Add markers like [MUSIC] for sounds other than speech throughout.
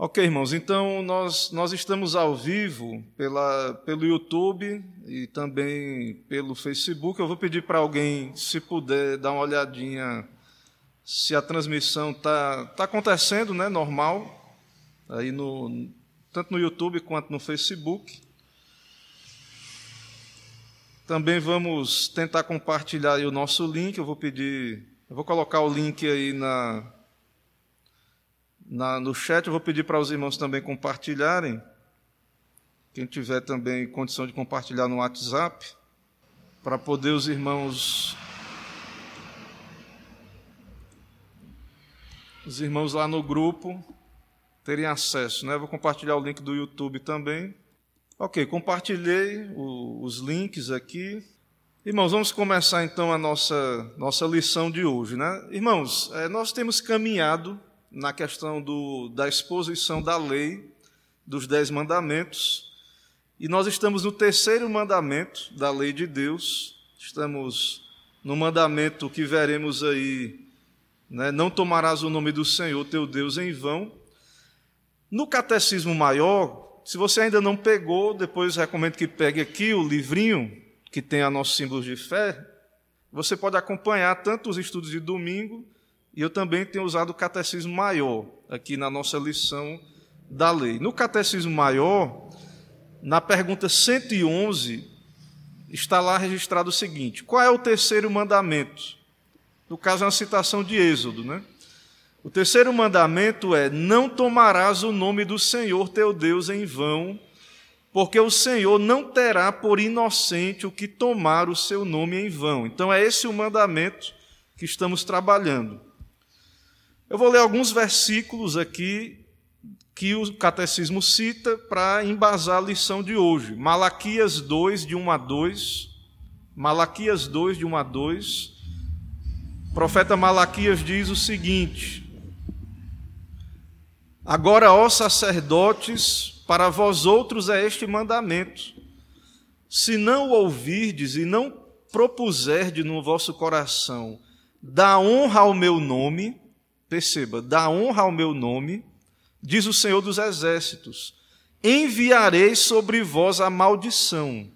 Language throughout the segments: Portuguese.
Ok, irmãos, então nós, nós estamos ao vivo pela, pelo YouTube e também pelo Facebook. Eu vou pedir para alguém, se puder, dar uma olhadinha se a transmissão está tá acontecendo, né, normal, aí no, tanto no YouTube quanto no Facebook. Também vamos tentar compartilhar o nosso link. Eu vou pedir, eu vou colocar o link aí na, na, no chat. Eu vou pedir para os irmãos também compartilharem. Quem tiver também condição de compartilhar no WhatsApp, para poder os irmãos. Os irmãos lá no grupo terem acesso. Né? vou compartilhar o link do YouTube também. Ok, compartilhei o, os links aqui. Irmãos, vamos começar então a nossa, nossa lição de hoje. Né? Irmãos, é, nós temos caminhado na questão do, da exposição da lei, dos Dez Mandamentos, e nós estamos no terceiro mandamento da lei de Deus, estamos no mandamento que veremos aí, né, não tomarás o nome do Senhor teu Deus em vão. No catecismo maior, se você ainda não pegou, depois recomendo que pegue aqui o livrinho que tem a nossos símbolos de fé. Você pode acompanhar tanto os estudos de domingo e eu também tenho usado o catecismo maior aqui na nossa lição da lei. No catecismo maior, na pergunta 111, está lá registrado o seguinte: qual é o terceiro mandamento? No caso, é uma citação de Êxodo, né? O terceiro mandamento é: não tomarás o nome do Senhor teu Deus em vão, porque o Senhor não terá por inocente o que tomar o seu nome em vão. Então, é esse o mandamento que estamos trabalhando. Eu vou ler alguns versículos aqui que o catecismo cita para embasar a lição de hoje. Malaquias 2, de 1 a 2. Malaquias 2, de 1 a 2. O profeta Malaquias diz o seguinte: Agora, ó sacerdotes, para vós outros é este mandamento: se não ouvirdes e não propuserdes no vosso coração, dá honra ao meu nome, Perceba, dá honra ao meu nome, diz o Senhor dos Exércitos: enviarei sobre vós a maldição,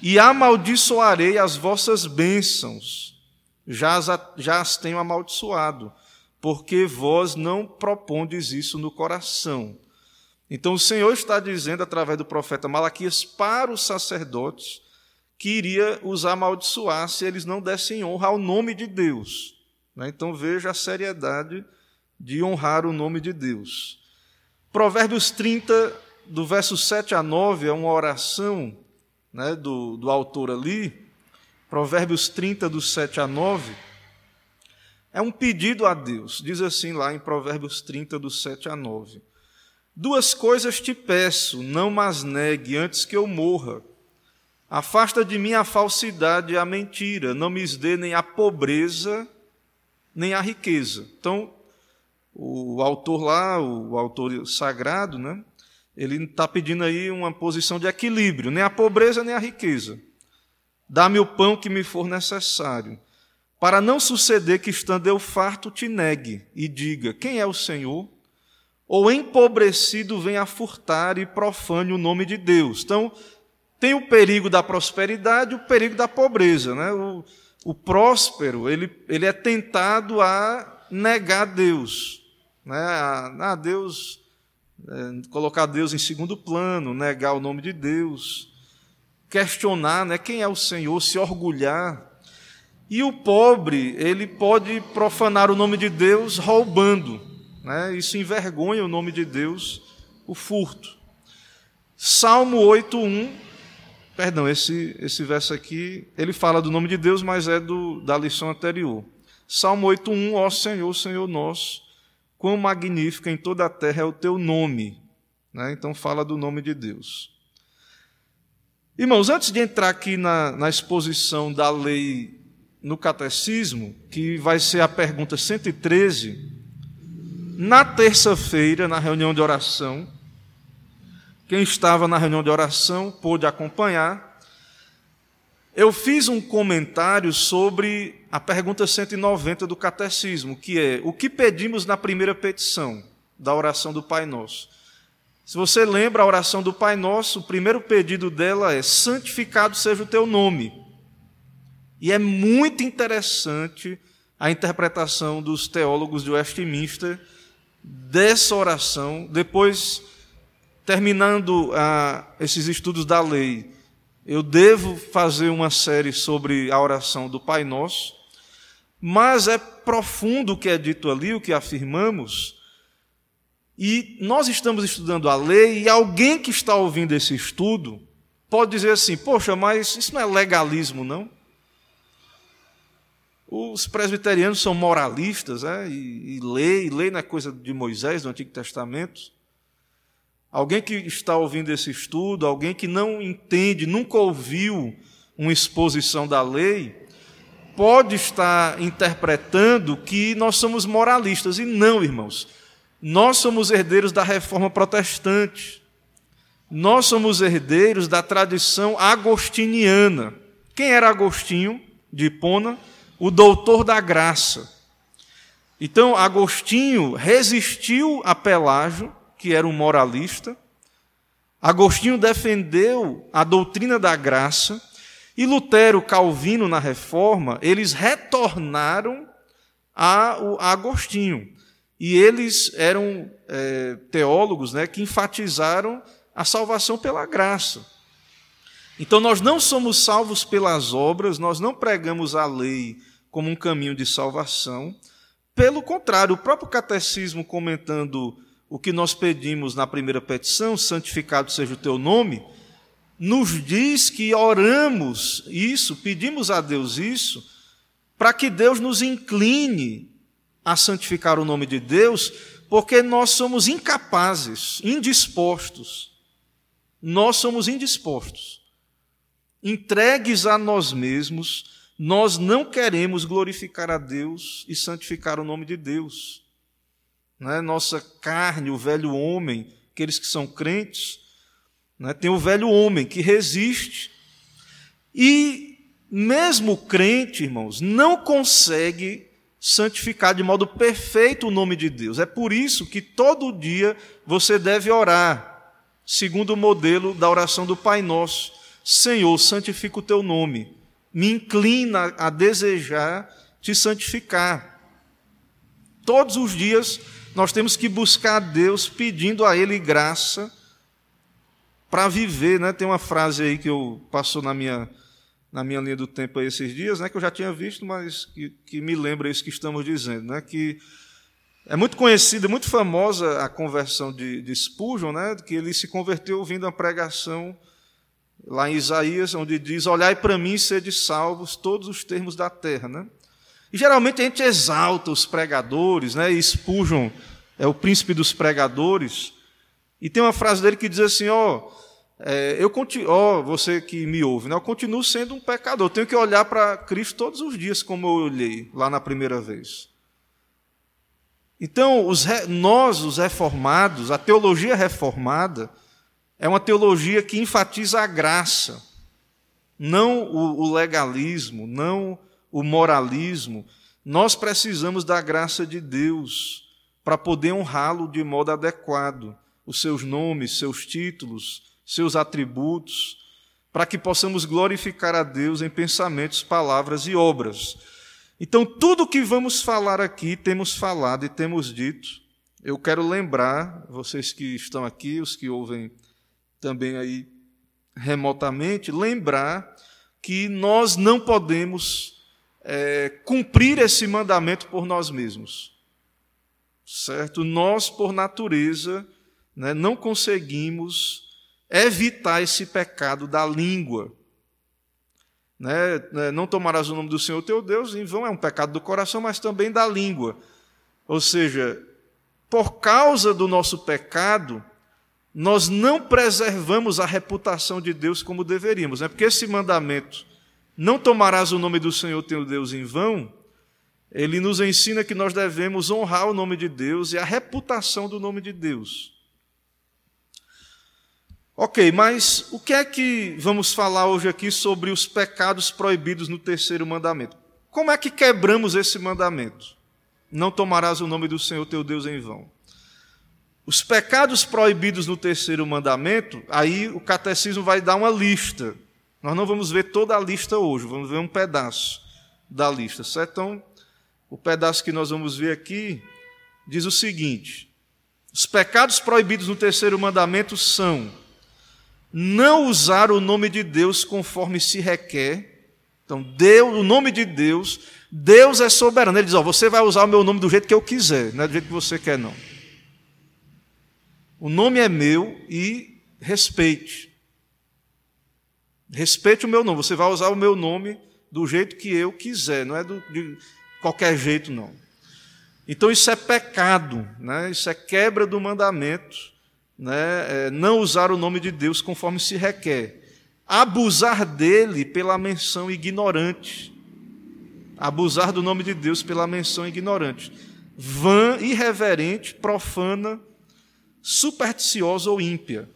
e amaldiçoarei as vossas bênçãos, já as, já as tenho amaldiçoado, porque vós não propondes isso no coração. Então o Senhor está dizendo, através do profeta Malaquias, para os sacerdotes, que iria os amaldiçoar se eles não dessem honra ao nome de Deus. Né? Então veja a seriedade de honrar o nome de Deus. Provérbios 30, do verso 7 a 9, é uma oração né, do, do autor ali. Provérbios 30, do 7 a 9, é um pedido a Deus. Diz assim lá em Provérbios 30, do 7 a 9. Duas coisas te peço, não mas negue antes que eu morra. Afasta de mim a falsidade e a mentira, não me dê nem a pobreza nem a riqueza. Então, o autor lá, o autor sagrado, né, ele está pedindo aí uma posição de equilíbrio, nem a pobreza nem a riqueza. Dá-me o pão que me for necessário, para não suceder que, estando eu farto, te negue e diga: Quem é o Senhor? Ou empobrecido venha furtar e profane o nome de Deus. Então, tem o perigo da prosperidade o perigo da pobreza. Né? O, o próspero, ele, ele é tentado a negar Deus, né? a, a Deus, é, colocar Deus em segundo plano, negar o nome de Deus, questionar né, quem é o Senhor, se orgulhar. E o pobre, ele pode profanar o nome de Deus roubando, né? isso envergonha o nome de Deus, o furto. Salmo 8.1 Perdão, esse, esse verso aqui, ele fala do nome de Deus, mas é do, da lição anterior. Salmo 8.1, ó Senhor, Senhor nosso, quão magnífico em toda a terra é o teu nome. Né? Então fala do nome de Deus. Irmãos, antes de entrar aqui na, na exposição da lei no catecismo, que vai ser a pergunta 113, na terça-feira, na reunião de oração, quem estava na reunião de oração pôde acompanhar. Eu fiz um comentário sobre a pergunta 190 do catecismo, que é: o que pedimos na primeira petição? da oração do Pai Nosso. Se você lembra a oração do Pai Nosso, o primeiro pedido dela é: santificado seja o teu nome. E é muito interessante a interpretação dos teólogos de Westminster dessa oração, depois, terminando ah, esses estudos da lei, eu devo fazer uma série sobre a oração do Pai Nosso, mas é profundo o que é dito ali, o que afirmamos, e nós estamos estudando a lei, e alguém que está ouvindo esse estudo pode dizer assim: poxa, mas isso não é legalismo, não? Os presbiterianos são moralistas, é? e, e lei, lei não é coisa de Moisés, do Antigo Testamento. Alguém que está ouvindo esse estudo, alguém que não entende, nunca ouviu uma exposição da lei, pode estar interpretando que nós somos moralistas. E não, irmãos. Nós somos herdeiros da reforma protestante. Nós somos herdeiros da tradição agostiniana. Quem era Agostinho de Hipona? o doutor da graça. Então, Agostinho resistiu a Pelágio, que era um moralista. Agostinho defendeu a doutrina da graça. E Lutero, Calvino, na reforma, eles retornaram a, Agostinho. E eles eram é, teólogos né, que enfatizaram a salvação pela graça. Então, nós não somos salvos pelas obras, nós não pregamos a lei como um caminho de salvação. Pelo contrário, o próprio catecismo comentando o que nós pedimos na primeira petição, santificado seja o teu nome, nos diz que oramos isso, pedimos a Deus isso, para que Deus nos incline a santificar o nome de Deus, porque nós somos incapazes, indispostos. Nós somos indispostos, entregues a nós mesmos nós não queremos glorificar a Deus e santificar o nome de Deus. Né? Nossa carne, o velho homem, aqueles que são crentes, né? tem o velho homem que resiste. E mesmo o crente, irmãos, não consegue santificar de modo perfeito o nome de Deus. É por isso que todo dia você deve orar, segundo o modelo da oração do Pai Nosso: Senhor, santifica o teu nome me inclina a desejar te santificar. Todos os dias nós temos que buscar a Deus pedindo a Ele graça para viver. Né? Tem uma frase aí que eu passou na minha, na minha linha do tempo esses dias, né? que eu já tinha visto, mas que, que me lembra isso que estamos dizendo, né? que é muito conhecida, muito famosa a conversão de, de Spurgeon, né? que ele se converteu ouvindo a pregação lá em Isaías, onde diz: Olhai para mim sede salvos todos os termos da terra. Né? E geralmente a gente exalta os pregadores, né? e é o príncipe dos pregadores. E tem uma frase dele que diz assim: Ó, é, eu continuo, ó, você que me ouve, né? eu continuo sendo um pecador. Eu tenho que olhar para Cristo todos os dias, como eu olhei lá na primeira vez. Então, os, nós, os reformados, a teologia reformada, é uma teologia que enfatiza a graça, não o legalismo, não o moralismo. Nós precisamos da graça de Deus para poder honrá-lo de modo adequado, os seus nomes, seus títulos, seus atributos, para que possamos glorificar a Deus em pensamentos, palavras e obras. Então, tudo que vamos falar aqui, temos falado e temos dito. Eu quero lembrar, vocês que estão aqui, os que ouvem também aí remotamente, lembrar que nós não podemos é, cumprir esse mandamento por nós mesmos. Certo? Nós, por natureza, né, não conseguimos evitar esse pecado da língua. Né? né? Não tomarás o nome do Senhor teu Deus, em vão é um pecado do coração, mas também da língua. Ou seja, por causa do nosso pecado, nós não preservamos a reputação de Deus como deveríamos. Né? Porque esse mandamento, não tomarás o nome do Senhor teu Deus em vão, ele nos ensina que nós devemos honrar o nome de Deus e a reputação do nome de Deus. Ok, mas o que é que vamos falar hoje aqui sobre os pecados proibidos no terceiro mandamento? Como é que quebramos esse mandamento? Não tomarás o nome do Senhor teu Deus em vão. Os pecados proibidos no terceiro mandamento, aí o catecismo vai dar uma lista. Nós não vamos ver toda a lista hoje, vamos ver um pedaço da lista, certo? Então, o pedaço que nós vamos ver aqui diz o seguinte: os pecados proibidos no terceiro mandamento são não usar o nome de Deus conforme se requer. Então, Deus, o nome de Deus, Deus é soberano. Ele diz: ó, você vai usar o meu nome do jeito que eu quiser, não é do jeito que você quer, não. O nome é meu e respeite. Respeite o meu nome. Você vai usar o meu nome do jeito que eu quiser, não é do, de qualquer jeito, não. Então isso é pecado, né? isso é quebra do mandamento, né? É não usar o nome de Deus conforme se requer. Abusar dele pela menção ignorante. Abusar do nome de Deus pela menção ignorante. Vã, irreverente, profana, supersticiosa ou ímpia,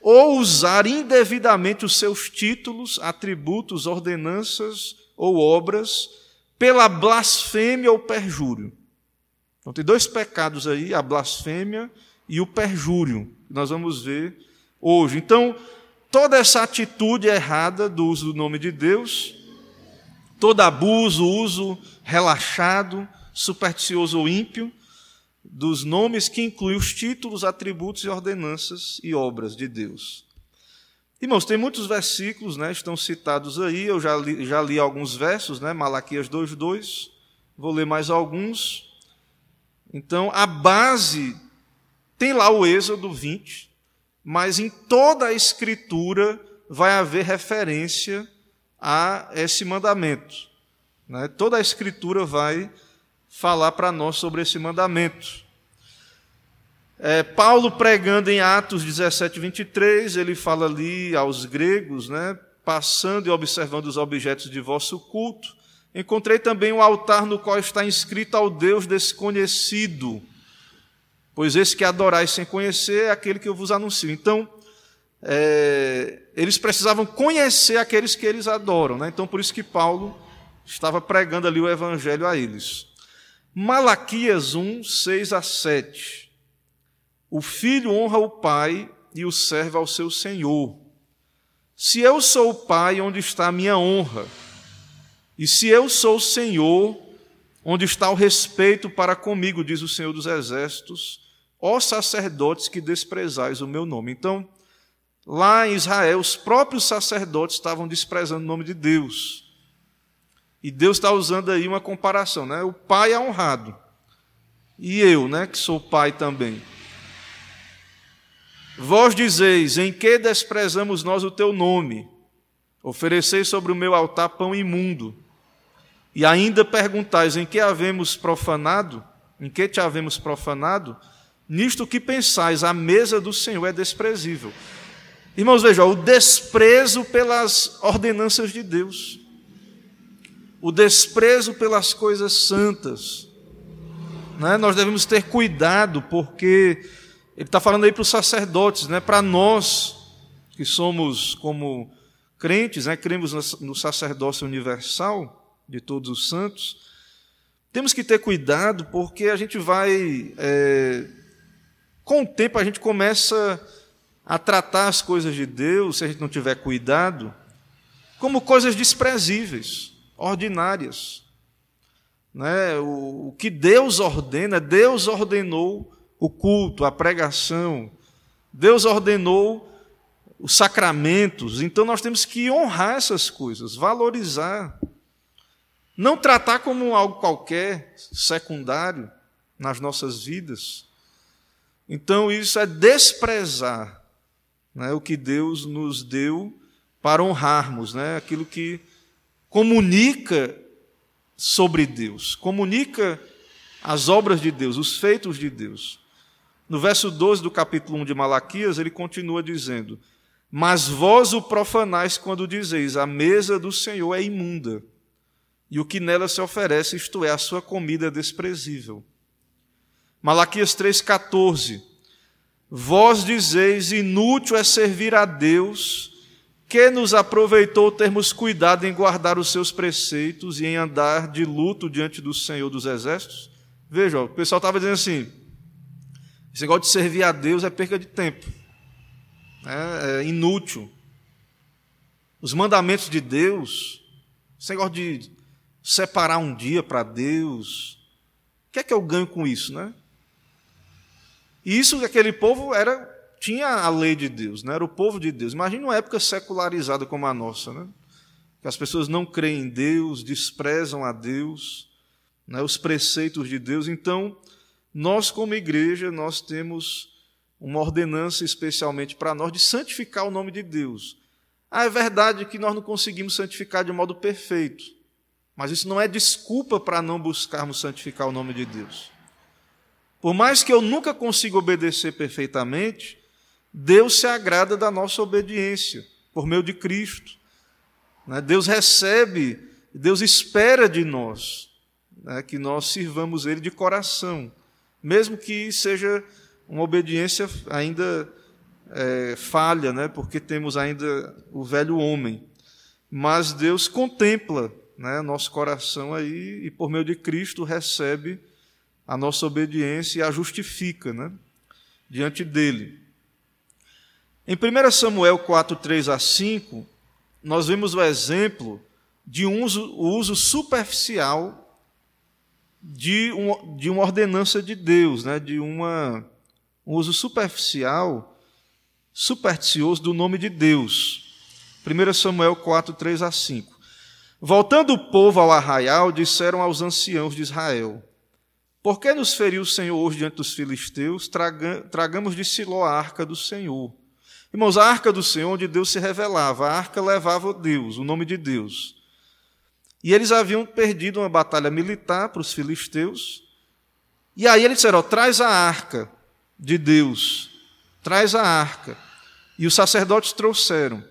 ou usar indevidamente os seus títulos, atributos, ordenanças ou obras pela blasfêmia ou perjúrio. Então tem dois pecados aí, a blasfêmia e o perjúrio, que nós vamos ver hoje. Então, toda essa atitude errada do uso do nome de Deus, todo abuso, uso relaxado, supersticioso ou ímpio, dos nomes que inclui os títulos, atributos e ordenanças e obras de Deus. Irmãos, tem muitos versículos, né, estão citados aí, eu já li, já li alguns versos, né, Malaquias 2,2, vou ler mais alguns. Então, a base tem lá o Êxodo 20, mas em toda a Escritura vai haver referência a esse mandamento. Né? Toda a Escritura vai falar para nós sobre esse mandamento. É, Paulo pregando em Atos 17, 23, ele fala ali aos gregos, né, passando e observando os objetos de vosso culto. Encontrei também um altar no qual está inscrito ao Deus desconhecido, pois esse que adorais sem conhecer é aquele que eu vos anuncio. Então, é, eles precisavam conhecer aqueles que eles adoram. Né? Então, por isso que Paulo estava pregando ali o evangelho a eles. Malaquias 1, 6 a 7. O filho honra o pai e o serve ao seu senhor. Se eu sou o pai, onde está a minha honra? E se eu sou o senhor, onde está o respeito para comigo, diz o Senhor dos Exércitos, ó sacerdotes que desprezais o meu nome. Então, lá em Israel, os próprios sacerdotes estavam desprezando o nome de Deus. E Deus está usando aí uma comparação, né? O pai é honrado. E eu, né, que sou pai também. Vós dizeis: Em que desprezamos nós o teu nome? Ofereceis sobre o meu altar pão imundo. E ainda perguntais: Em que havemos profanado? Em que te havemos profanado? Nisto que pensais, a mesa do Senhor é desprezível. Irmãos, vejam, o desprezo pelas ordenanças de Deus o desprezo pelas coisas santas. Né? Nós devemos ter cuidado, porque ele está falando aí para os sacerdotes, né? para nós que somos como crentes, né? cremos no sacerdócio universal de todos os santos, temos que ter cuidado, porque a gente vai, é, com o tempo, a gente começa a tratar as coisas de Deus, se a gente não tiver cuidado, como coisas desprezíveis ordinárias. Né? O, o que Deus ordena, Deus ordenou o culto, a pregação, Deus ordenou os sacramentos, então nós temos que honrar essas coisas, valorizar. Não tratar como algo qualquer, secundário nas nossas vidas. Então, isso é desprezar né, o que Deus nos deu para honrarmos, né, aquilo que comunica sobre Deus, comunica as obras de Deus, os feitos de Deus. No verso 12 do capítulo 1 de Malaquias, ele continua dizendo: Mas vós o profanais quando dizeis: A mesa do Senhor é imunda, e o que nela se oferece, isto é, a sua comida é desprezível. Malaquias 3,14: Vós dizeis: Inútil é servir a Deus que nos aproveitou termos cuidado em guardar os seus preceitos e em andar de luto diante do Senhor dos Exércitos? Veja, o pessoal estava dizendo assim: Esse negócio de servir a Deus é perca de tempo, é, é inútil. Os mandamentos de Deus, esse negócio de separar um dia para Deus, o que é que eu ganho com isso, né? E isso, aquele povo era tinha a lei de Deus, né? era o povo de Deus. Imagina uma época secularizada como a nossa, né? que as pessoas não creem em Deus, desprezam a Deus, né? os preceitos de Deus. Então, nós como igreja, nós temos uma ordenança especialmente para nós de santificar o nome de Deus. Ah, é verdade que nós não conseguimos santificar de modo perfeito, mas isso não é desculpa para não buscarmos santificar o nome de Deus. Por mais que eu nunca consiga obedecer perfeitamente, Deus se agrada da nossa obediência por meio de Cristo. Né? Deus recebe, Deus espera de nós né, que nós sirvamos Ele de coração, mesmo que seja uma obediência ainda é, falha, né, porque temos ainda o velho homem. Mas Deus contempla né, nosso coração aí e, por meio de Cristo, recebe a nossa obediência e a justifica né, diante dele. Em 1 Samuel 4, 3 a 5, nós vemos o exemplo de um uso, o uso superficial de, um, de uma ordenança de Deus, né? de uma, um uso superficial, supersticioso do nome de Deus. 1 Samuel 4, 3 a 5. Voltando o povo ao arraial, disseram aos anciãos de Israel: Por que nos feriu o Senhor hoje diante dos filisteus? Traga, tragamos de Siló a arca do Senhor. Irmãos, a arca do Senhor, onde Deus se revelava, a arca levava Deus, o nome de Deus. E eles haviam perdido uma batalha militar para os filisteus. E aí eles disseram: traz a arca de Deus, traz a arca. E os sacerdotes trouxeram.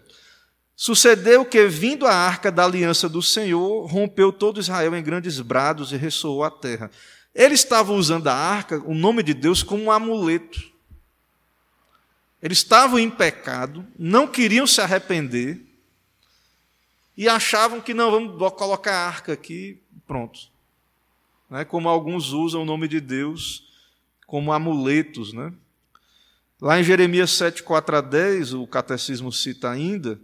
Sucedeu que, vindo a arca da aliança do Senhor, rompeu todo Israel em grandes brados e ressoou a terra. Eles estavam usando a arca, o nome de Deus, como um amuleto. Eles estavam em pecado, não queriam se arrepender e achavam que não, vamos colocar a arca aqui, pronto. Né? Como alguns usam o nome de Deus como amuletos. Né? Lá em Jeremias 7, 4 a 10, o catecismo cita ainda: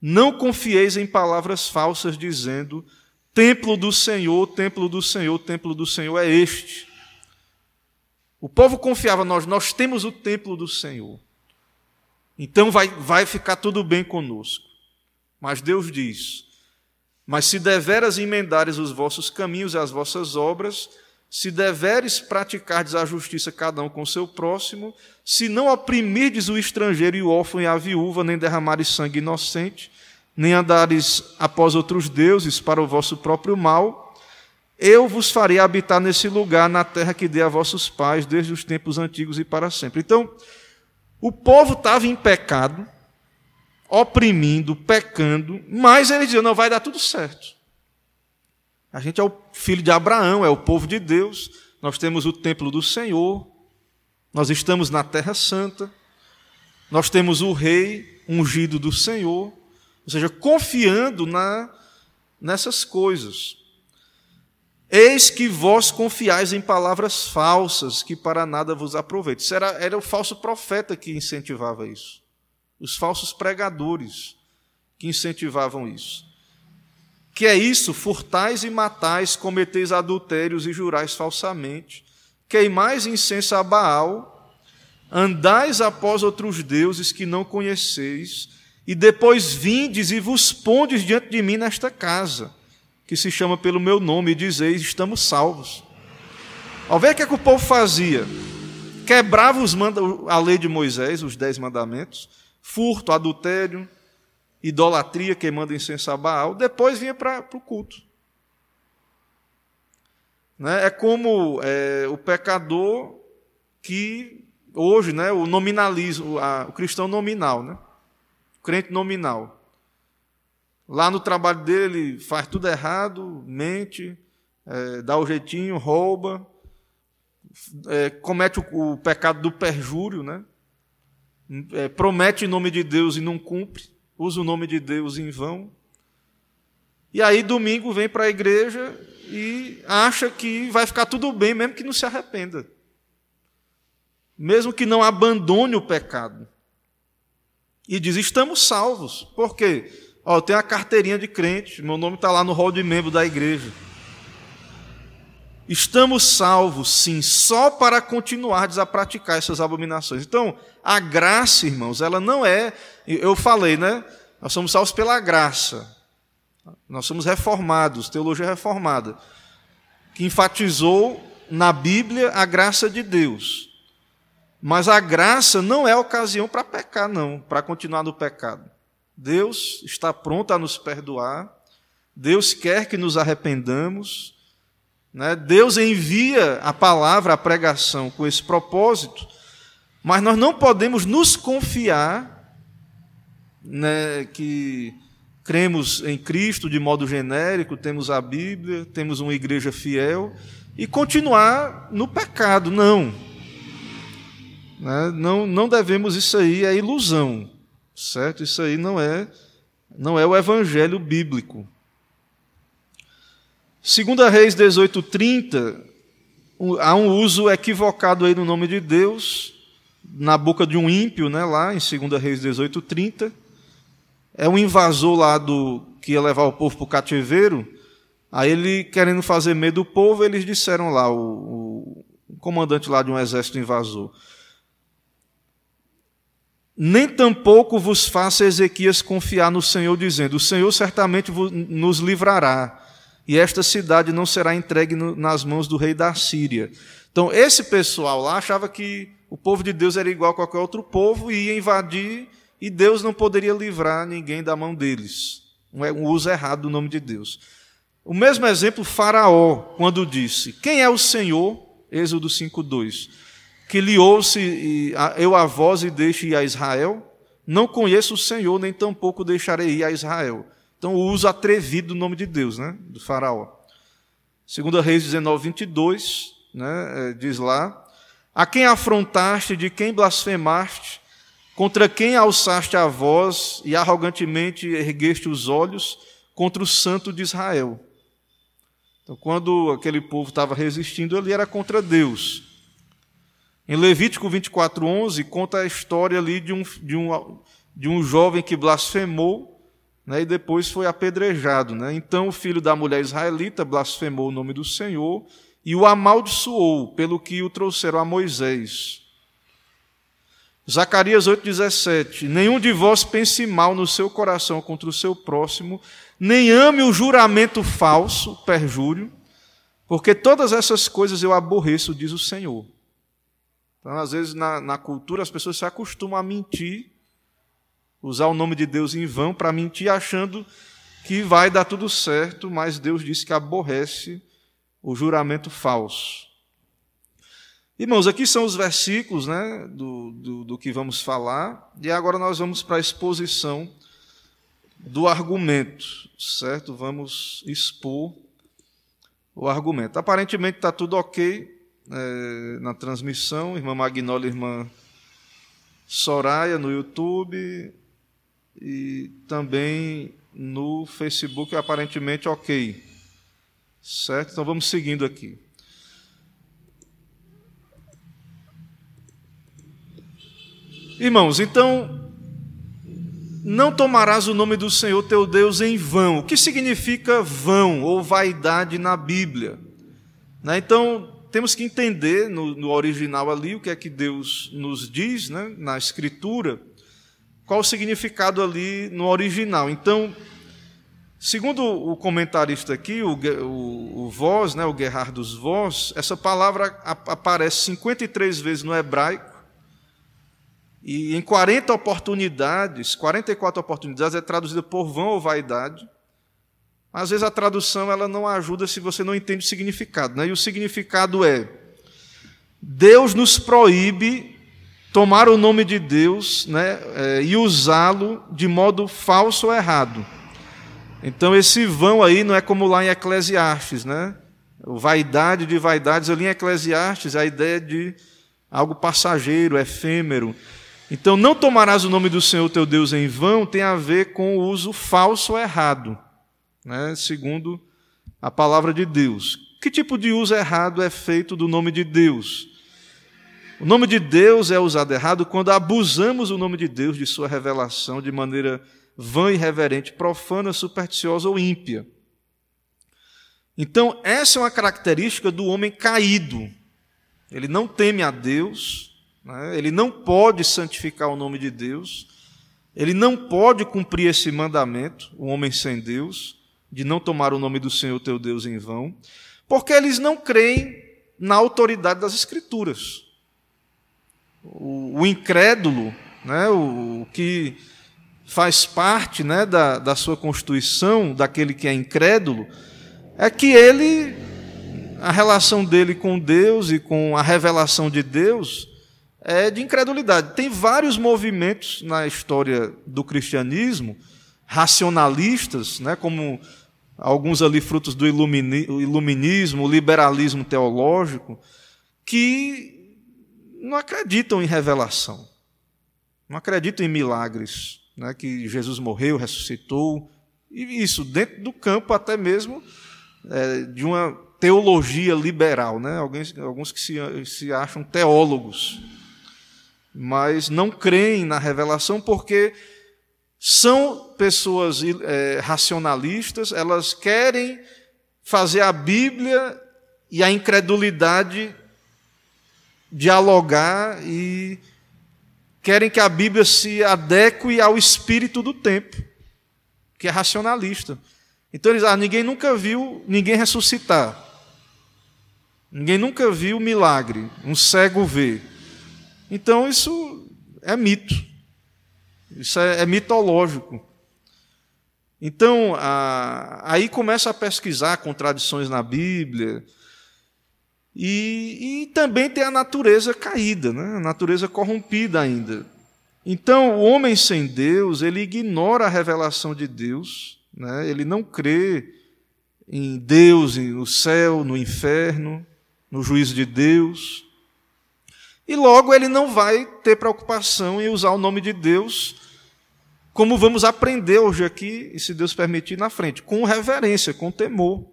Não confieis em palavras falsas, dizendo: Templo do Senhor, templo do Senhor, templo do Senhor é este. O povo confiava, nós, nós temos o templo do Senhor. Então vai, vai ficar tudo bem conosco. Mas Deus diz: Mas se deveras emendares os vossos caminhos e as vossas obras, se deveres praticardes a justiça cada um com seu próximo, se não oprimirdes o estrangeiro e o órfão e a viúva, nem derramares sangue inocente, nem andares após outros deuses para o vosso próprio mal, eu vos farei habitar nesse lugar, na terra que dei a vossos pais, desde os tempos antigos e para sempre. Então, o povo estava em pecado, oprimindo, pecando, mas ele dizia: não, vai dar tudo certo. A gente é o filho de Abraão, é o povo de Deus, nós temos o templo do Senhor, nós estamos na Terra Santa, nós temos o rei ungido do Senhor, ou seja, confiando na, nessas coisas. Eis que vós confiais em palavras falsas, que para nada vos aproveitam. Era, era o falso profeta que incentivava isso. Os falsos pregadores que incentivavam isso. Que é isso? Furtais e matais, cometeis adultérios e jurais falsamente, queimais incenso a Baal, andais após outros deuses que não conheceis, e depois vindes e vos pondes diante de mim nesta casa que se chama pelo meu nome, e dizeis: estamos salvos. Ao ver o que, é que o povo fazia, quebrava os manda a lei de Moisés, os dez mandamentos, furto, adultério, idolatria, queimando incenso a Baal, depois vinha para o culto. Né? É como é, o pecador que hoje, né, o nominalismo, a, o cristão nominal, né? o crente nominal. Lá no trabalho dele, ele faz tudo errado, mente, é, dá o jeitinho, rouba, é, comete o, o, pecado do perjúrio, né? É, promete em nome de Deus e não cumpre, usa o nome de Deus em vão. E aí, domingo, vem para a igreja e acha que vai ficar tudo bem, mesmo que não se arrependa. mesmo que não abandone o pecado. E diz: estamos salvos. Por quê? Ó, eu tenho a carteirinha de crente, meu nome está lá no rol de membro da igreja. Estamos salvos, sim, só para continuarmos a praticar essas abominações. Então, a graça, irmãos, ela não é. Eu falei, né? Nós somos salvos pela graça. Nós somos reformados, teologia reformada, que enfatizou na Bíblia a graça de Deus. Mas a graça não é ocasião para pecar, não, para continuar no pecado. Deus está pronto a nos perdoar, Deus quer que nos arrependamos, né? Deus envia a palavra, a pregação com esse propósito, mas nós não podemos nos confiar né, que cremos em Cristo de modo genérico, temos a Bíblia, temos uma igreja fiel e continuar no pecado. Não. Né? Não, não devemos isso aí, é ilusão, certo? Isso aí não é, não é o evangelho bíblico. Segunda Reis 18:30, há um uso equivocado aí no nome de Deus na boca de um ímpio, né, lá em 2 Reis 18:30. É um invasor lá do que ia levar o povo para o cativeiro. Aí ele querendo fazer medo do povo, eles disseram lá o, o comandante lá de um exército invasor: nem tampouco vos faça Ezequias confiar no Senhor, dizendo: O Senhor certamente nos livrará e esta cidade não será entregue nas mãos do rei da Síria. Então, esse pessoal lá achava que o povo de Deus era igual a qualquer outro povo e ia invadir e Deus não poderia livrar ninguém da mão deles. Um uso errado do nome de Deus. O mesmo exemplo, Faraó, quando disse: Quem é o Senhor? Êxodo 5,2. Que lhe ouça eu a voz e deixe ir a Israel? Não conheço o Senhor, nem tampouco deixarei ir a Israel. Então, o uso atrevido do nome de Deus, né? do faraó. Segunda Reis 19, 22, né? É, diz lá, a quem afrontaste, de quem blasfemaste, contra quem alçaste a voz e arrogantemente ergueste os olhos contra o santo de Israel. Então, quando aquele povo estava resistindo, ele era contra Deus. Em Levítico 24, 11, conta a história ali de um, de um, de um jovem que blasfemou né, e depois foi apedrejado. Né? Então o filho da mulher israelita blasfemou o nome do Senhor e o amaldiçoou, pelo que o trouxeram a Moisés. Zacarias 8,17: Nenhum de vós pense mal no seu coração contra o seu próximo, nem ame o juramento falso, perjúrio, porque todas essas coisas eu aborreço, diz o Senhor. Então, às vezes, na, na cultura, as pessoas se acostumam a mentir usar o nome de Deus em vão para mentir, achando que vai dar tudo certo, mas Deus disse que aborrece o juramento falso. Irmãos, aqui são os versículos né, do, do, do que vamos falar, e agora nós vamos para a exposição do argumento, certo? Vamos expor o argumento. Aparentemente está tudo ok é, na transmissão, irmã Magnólia, irmã Soraya no YouTube, e também no Facebook, aparentemente ok. Certo? Então vamos seguindo aqui. Irmãos, então, não tomarás o nome do Senhor teu Deus em vão. O que significa vão ou vaidade na Bíblia? Né? Então, temos que entender no, no, original ali o que é que Deus nos diz né? na Escritura qual o significado ali no original. Então, segundo o comentarista aqui, o, o, o Voz, né, o Gerhardus Voz, essa palavra aparece 53 vezes no hebraico, e em 40 oportunidades, 44 oportunidades, é traduzida por vão ou vaidade. Às vezes a tradução ela não ajuda se você não entende o significado. Né? E o significado é: Deus nos proíbe tomar o nome de Deus né, é, e usá-lo de modo falso ou errado. Então, esse vão aí não é como lá em Eclesiastes, né? O vaidade de vaidades, ali em Eclesiastes, a ideia de algo passageiro, efêmero. Então, não tomarás o nome do Senhor teu Deus em vão tem a ver com o uso falso ou errado, né? segundo a palavra de Deus. Que tipo de uso errado é feito do nome de Deus? O nome de Deus é usado errado quando abusamos o nome de Deus de sua revelação de maneira vã, irreverente, profana, supersticiosa ou ímpia. Então, essa é uma característica do homem caído. Ele não teme a Deus, né? ele não pode santificar o nome de Deus, ele não pode cumprir esse mandamento, o homem sem Deus, de não tomar o nome do Senhor teu Deus em vão, porque eles não creem na autoridade das Escrituras. O, incrédulo, né, o, o, que faz parte né, da, da sua constituição, daquele que é incrédulo, é que ele, a relação dele com Deus e com a revelação de Deus é de incredulidade. Tem vários movimentos na história do cristianismo, racionalistas, né, como alguns ali frutos do iluminismo, o liberalismo teológico, que não acreditam em revelação, não acreditam em milagres, né, que Jesus morreu, ressuscitou, e isso dentro do campo até mesmo é, de uma teologia liberal, né, alguns, alguns que se, se acham teólogos, mas não creem na revelação porque são pessoas é, racionalistas, elas querem fazer a Bíblia e a incredulidade dialogar e querem que a Bíblia se adeque ao espírito do tempo, que é racionalista. Então eles, ah, ninguém nunca viu ninguém ressuscitar. Ninguém nunca viu milagre, um cego ver. Então isso é mito. Isso é, é mitológico. Então, a, aí começa a pesquisar contradições na Bíblia. E, e, também tem a natureza caída, né? a natureza corrompida ainda. Então, o homem sem Deus, ele ignora a revelação de Deus, né? ele não crê em Deus, no céu, no inferno, no juízo de Deus. E logo ele não vai ter preocupação em usar o nome de Deus como vamos aprender hoje aqui, e se Deus permitir, na frente, com reverência, com temor.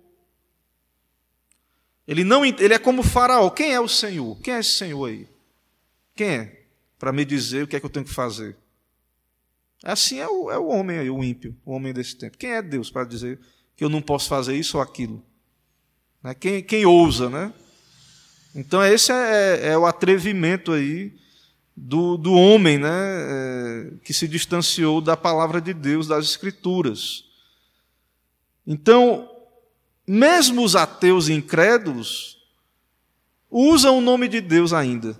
Ele não ele é como faraó. Quem é o Senhor? Quem é esse Senhor aí? Quem é? Para me dizer o que é que eu tenho que fazer. Assim é o, é o homem aí, o ímpio, o homem desse tempo. Quem é Deus para dizer que eu não posso fazer isso ou aquilo? Né? Quem, quem ousa, né? Então esse é, é o atrevimento aí do, do homem né, é, que se distanciou da palavra de Deus, das Escrituras. Então, mesmo os ateus incrédulos usam o nome de Deus ainda,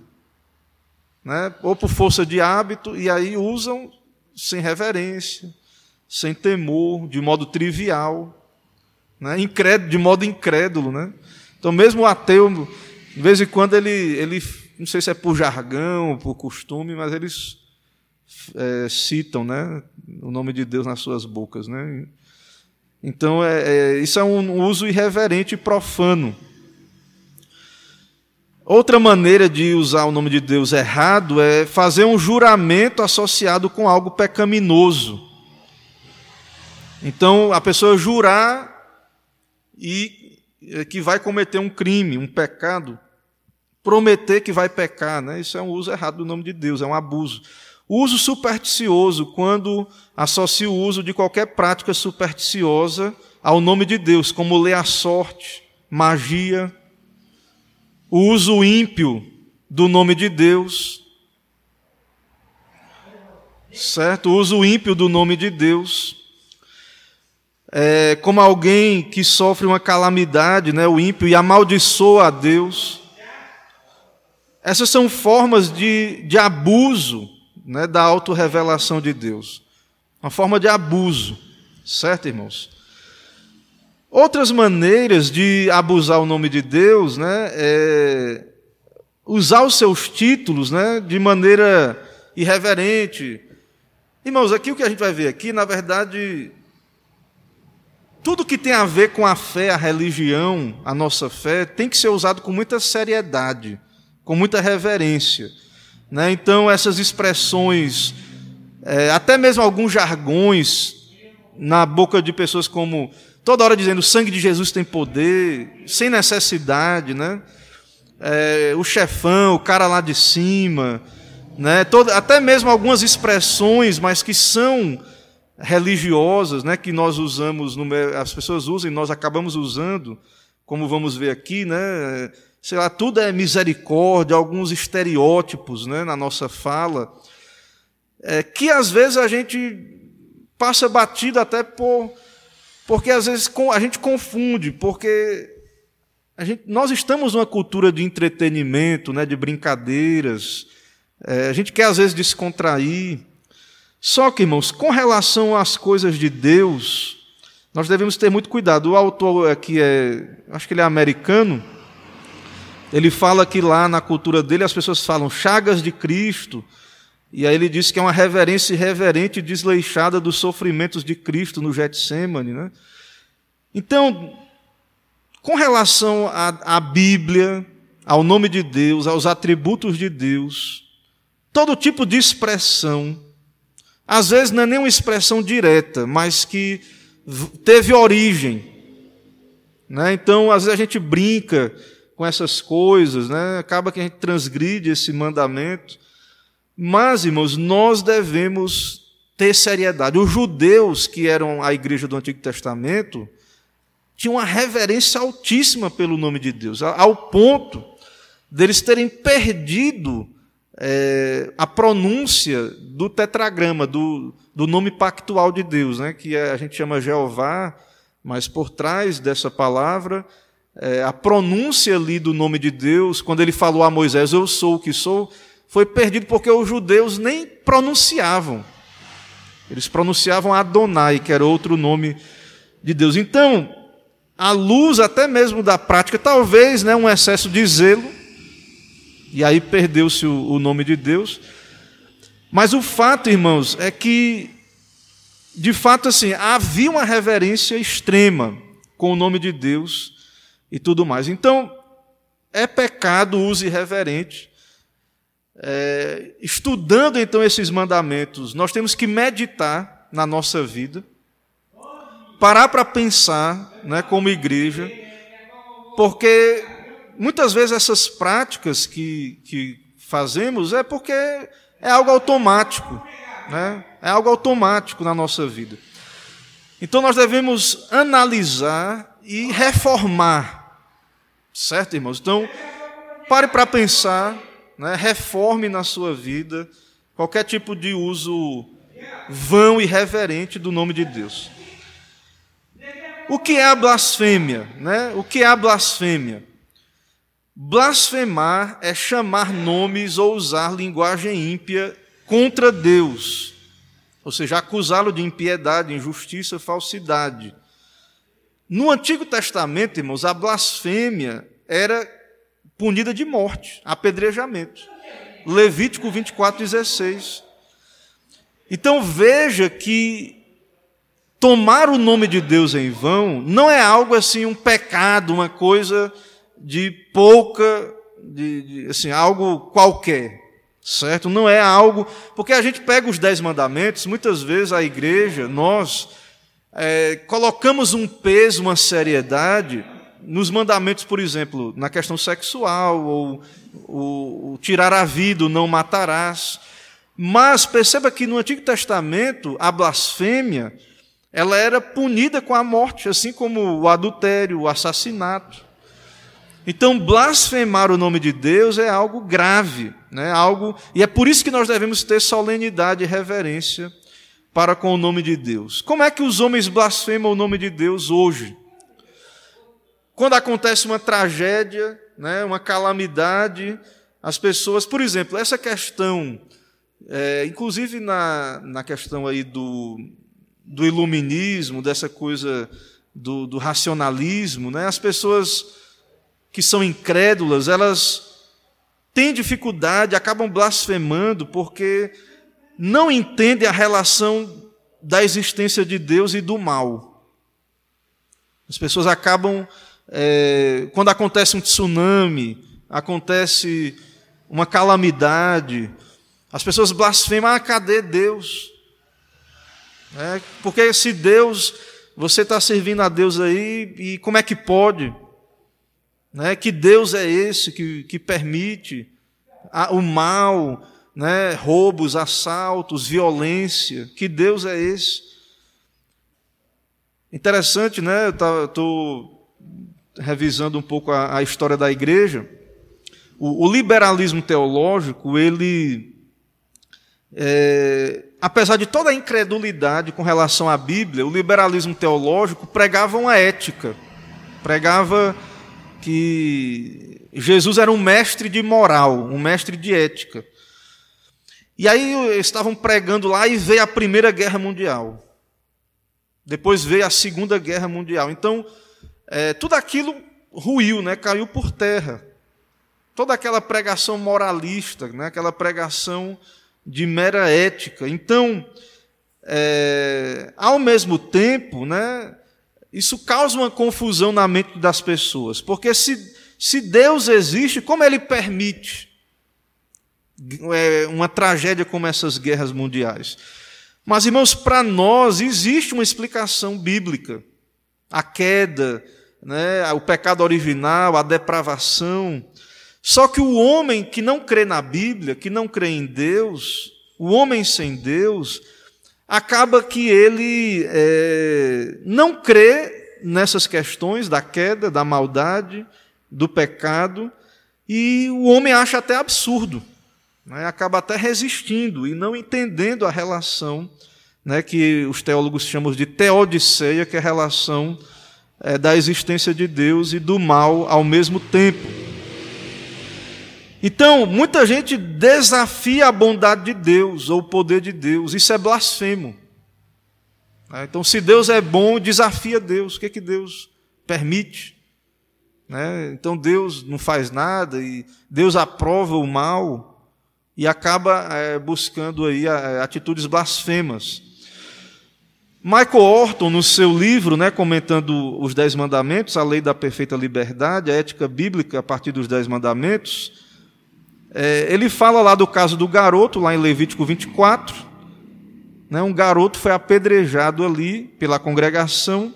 né, ou por força de hábito, e aí usam sem reverência, sem temor, de modo trivial, né, incrédulo, de modo incrédulo. Né? Então, mesmo o ateu, de vez em quando, ele, ele não sei se é por jargão, por costume, mas eles é, citam né, o nome de Deus nas suas bocas. Né? Então, é, é, isso é um uso irreverente e profano. Outra maneira de usar o nome de Deus errado é fazer um juramento associado com algo pecaminoso. Então, a pessoa jurar e é, que vai cometer um crime, um pecado, prometer que vai pecar, né? isso é um uso errado do nome de Deus, é um abuso. Uso supersticioso, quando associa o uso de qualquer prática supersticiosa ao nome de Deus, como ler a sorte, magia. O uso ímpio do nome de Deus. Certo? O uso ímpio do nome de Deus. É como alguém que sofre uma calamidade, né, o ímpio, e amaldiçoa a Deus. Essas são formas de, de abuso né, da autorrevelação de Deus. Uma forma de abuso, certo, irmãos? Outras maneiras de abusar o nome de Deus né, é usar os seus títulos né, de maneira irreverente. Irmãos, aqui o que a gente vai ver aqui, na verdade, tudo que tem a ver com a fé, a religião, a nossa fé, tem que ser usado com muita seriedade com muita reverência. Né? Então, essas expressões, é, até mesmo alguns jargões na boca de pessoas como toda hora dizendo o sangue de Jesus tem poder, sem necessidade, né? é, o chefão, o cara lá de cima, né? Todo, até mesmo algumas expressões, mas que são religiosas, né? Que nós usamos, as pessoas usam e nós acabamos usando, como vamos ver aqui, né? Sei lá, tudo é misericórdia, alguns estereótipos, né? Na nossa fala, é, que às vezes a gente passa batido até por. Porque às vezes a gente confunde, porque gente, nós estamos numa cultura de entretenimento, né, de brincadeiras, é, a gente quer às vezes descontrair. Só que, irmãos, com relação às coisas de Deus, nós devemos ter muito cuidado. O autor aqui é, acho que ele é americano, ele fala que lá na cultura dele as pessoas falam chagas de Cristo, e aí ele diz que é uma reverência irreverente e desleixada dos sofrimentos de Cristo no Getsemane. Né? Então, com relação à, à Bíblia, ao nome de Deus, aos atributos de Deus, todo tipo de expressão, às vezes não é nem uma expressão direta, mas que teve origem. Né? Então, às vezes a gente brinca com essas coisas, né? acaba que a gente transgride esse mandamento. Mas, irmãos, nós devemos ter seriedade. Os judeus, que eram a igreja do Antigo Testamento, tinham uma reverência altíssima pelo nome de Deus, ao ponto deles terem perdido é, a pronúncia do tetragrama, do, do nome pactual de Deus, né, que é, a gente chama Jeová, mas por trás dessa palavra, é, a pronúncia ali do nome de Deus, quando ele falou a Moisés, eu sou o que sou, foi perdido porque os judeus nem pronunciavam. Eles pronunciavam Adonai, que era outro nome de Deus. Então, à luz até mesmo da prática, talvez né, um excesso de zelo, e aí perdeu-se o, o nome de Deus. Mas o fato, irmãos, é que, de fato, assim, havia uma reverência extrema com o nome de Deus e tudo mais. Então, é pecado o uso irreverente é, estudando então esses mandamentos, nós temos que meditar na nossa vida, parar para pensar, né, como igreja, porque muitas vezes essas práticas que, que fazemos é porque é algo automático, né? é algo automático na nossa vida. Então nós devemos analisar e reformar, certo, irmãos? Então, pare para pensar né, reforme na sua vida qualquer tipo de uso vão e reverente do nome de Deus. O que é a blasfêmia? Né? O que é a blasfêmia? Blasfemar é chamar nomes ou usar linguagem ímpia contra Deus, ou seja, acusá-lo de impiedade, injustiça, falsidade. No Antigo Testamento, irmãos, a blasfêmia era punida de morte, apedrejamento. Levítico 24, 16. Então veja que tomar o nome de Deus em vão não é algo assim, um pecado, uma coisa de pouca, de, de, assim, algo qualquer, certo? Não é algo. Porque a gente pega os dez mandamentos, muitas vezes a igreja, nós, é, colocamos um peso, uma seriedade nos mandamentos, por exemplo, na questão sexual, ou o, tirar a vida, não matarás. Mas perceba que no Antigo Testamento, a blasfêmia, ela era punida com a morte, assim como o adultério, o assassinato. Então, blasfemar o nome de Deus é algo grave, né? algo, e é por isso que nós devemos ter solenidade e reverência para com o nome de Deus. Como é que os homens blasfemam o nome de Deus hoje? Quando acontece uma tragédia, né, uma calamidade, as pessoas, por exemplo, essa questão, é, inclusive na, na questão aí do, do iluminismo, dessa coisa do, do racionalismo, né, as pessoas que são incrédulas, elas têm dificuldade, acabam blasfemando, porque não entendem a relação da existência de Deus e do mal. As pessoas acabam é, quando acontece um tsunami, acontece uma calamidade, as pessoas blasfemam, ah, cadê Deus? É, porque se Deus, você está servindo a Deus aí, e como é que pode? né? que Deus é esse que, que permite o mal, né? roubos, assaltos, violência, que Deus é esse. Interessante, né? Eu estou revisando um pouco a, a, história da igreja. O, o liberalismo teológico, ele, é, apesar de toda a incredulidade com relação à Bíblia, o liberalismo teológico pregava uma ética, pregava que Jesus era um mestre de moral, um mestre de ética. E aí estavam pregando lá e veio a Primeira Guerra Mundial. Depois veio a Segunda Guerra Mundial. Então, é, tudo aquilo ruiu, né, caiu por terra. Toda aquela pregação moralista, né, aquela pregação de mera ética. Então, é, ao mesmo tempo, né, isso causa uma confusão na mente das pessoas, porque se, se Deus existe, como Ele permite uma tragédia como essas guerras mundiais? Mas, irmãos, para nós existe uma explicação bíblica. A queda, né, o pecado original, a depravação. Só que o homem que não crê na Bíblia, que não crê em Deus, o homem sem Deus, acaba que ele é, não crê nessas questões da queda, da maldade, do pecado, e o homem acha até absurdo, né? acaba até resistindo e não entendendo a relação né, que os teólogos chamam de teodiceia, que é a relação é, da existência de Deus e do mal ao mesmo tempo. Então, muita gente desafia a bondade de Deus ou o poder de Deus, isso é blasfemo. Né? Então, se Deus é bom, desafia Deus, o que, é que Deus permite? Né? Então, Deus não faz nada e Deus aprova o mal e acaba é, buscando aí é, atitudes blasfemas. Michael Orton, no seu livro, né, comentando os Dez Mandamentos, a lei da perfeita liberdade, a ética bíblica a partir dos Dez Mandamentos, é, ele fala lá do caso do garoto, lá em Levítico 24. Né, um garoto foi apedrejado ali pela congregação.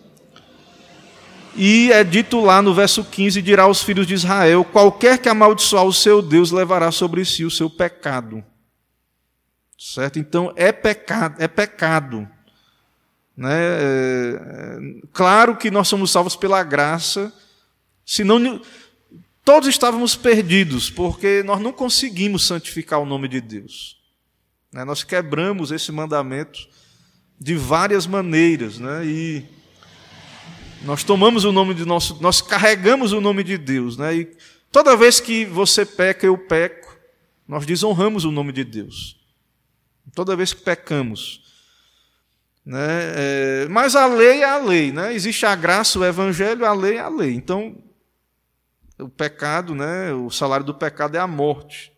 E é dito lá no verso 15: dirá aos filhos de Israel: qualquer que amaldiçoar o seu Deus levará sobre si o seu pecado. Certo? Então é pecado, é pecado. Né? É, é, claro que nós somos salvos pela graça, senão Todos estávamos perdidos, porque nós não conseguimos santificar o nome de Deus. Né? Nós quebramos esse mandamento de várias maneiras, né? e nós tomamos o nome de nosso, nós carregamos o nome de Deus, né? E toda vez que você peca, eu peco, nós desonramos o nome de Deus. Toda vez que pecamos, né? É, mas a lei é a lei, né? Existe a graça, o evangelho, a lei é a lei. Então o pecado, né, o salário do pecado é a morte.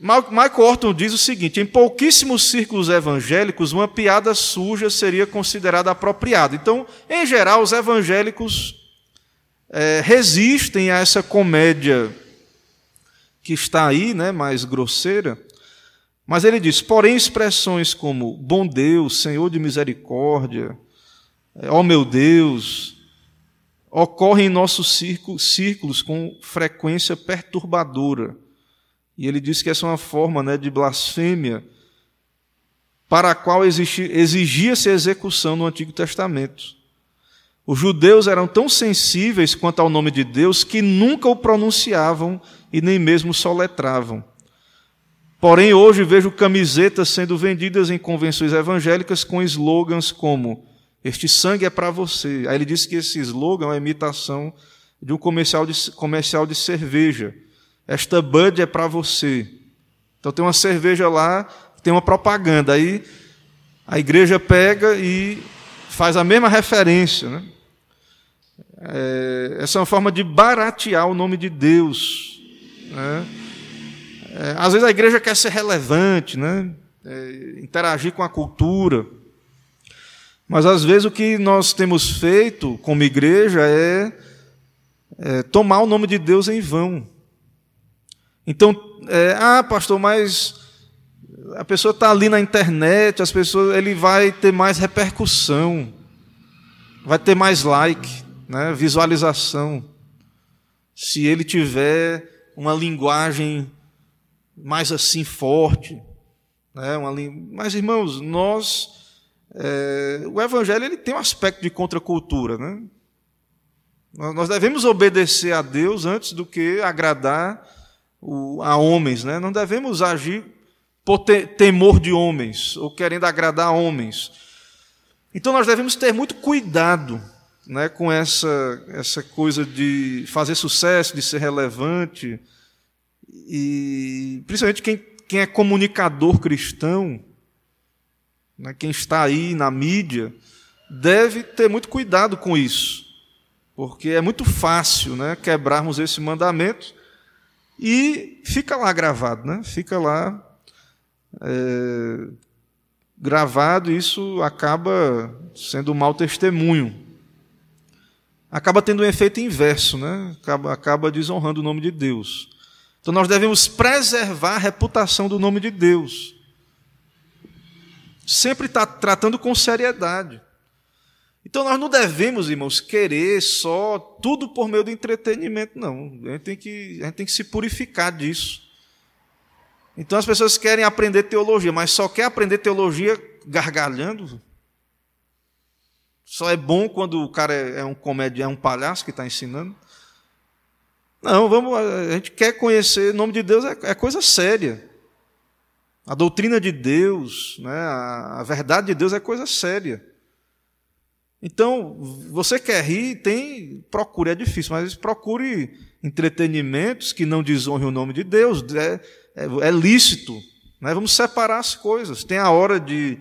Michael Orton diz o seguinte: em pouquíssimos círculos evangélicos, uma piada suja seria considerada apropriada. Então, em geral, os evangélicos é, resistem a essa comédia que está aí, né, mais grosseira. Mas ele diz: porém, expressões como bom Deus, Senhor de misericórdia, ó oh meu Deus, ocorrem em nossos círculos com frequência perturbadora. E ele diz que essa é uma forma né, de blasfêmia para a qual exigia-se execução no Antigo Testamento. Os judeus eram tão sensíveis quanto ao nome de Deus que nunca o pronunciavam e nem mesmo soletravam. Porém, hoje vejo camisetas sendo vendidas em convenções evangélicas com slogans como este sangue é para você. Aí ele disse que esse slogan é uma imitação de um comercial de, comercial de cerveja. Esta Bud é para você. Então tem uma cerveja lá, tem uma propaganda. Aí a igreja pega e faz a mesma referência. Né? É, essa é uma forma de baratear o nome de Deus. Né? É, às vezes a igreja quer ser relevante, né? É, interagir com a cultura. Mas às vezes o que nós temos feito como igreja é, é tomar o nome de Deus em vão. Então, é, ah, pastor, mas a pessoa está ali na internet, as pessoas, ele vai ter mais repercussão, vai ter mais like. né? visualização. Se ele tiver uma linguagem mais assim forte, né? uma, mas irmãos, nós é, o Evangelho ele tem um aspecto de contracultura. Né? Nós devemos obedecer a Deus antes do que agradar a homens. Né? Não devemos agir por te, temor de homens ou querendo agradar homens. Então nós devemos ter muito cuidado né, com essa, essa coisa de fazer sucesso, de ser relevante. E principalmente quem, quem é comunicador cristão né, quem está aí na mídia, deve ter muito cuidado com isso, porque é muito fácil né, quebrarmos esse mandamento e fica lá gravado, né? fica lá é, gravado isso acaba sendo um mau testemunho. Acaba tendo um efeito inverso, né? acaba, acaba desonrando o nome de Deus. Então nós devemos preservar a reputação do nome de Deus sempre está tratando com seriedade. Então nós não devemos, irmãos, querer só tudo por meio do entretenimento, não. A gente tem que, a gente tem que se purificar disso. Então as pessoas querem aprender teologia, mas só quer aprender teologia gargalhando. Só é bom quando o cara é, é um comédia, é um palhaço que está ensinando. Não, vamos, a gente quer conhecer o nome de Deus, é, é coisa séria. A doutrina de Deus, né, a verdade de Deus é coisa séria. Então, você quer rir, tem, procure, é difícil, mas procure entretenimentos que não desonrem o nome de Deus, é, é, é lícito. Né? Vamos separar as coisas. Tem a hora de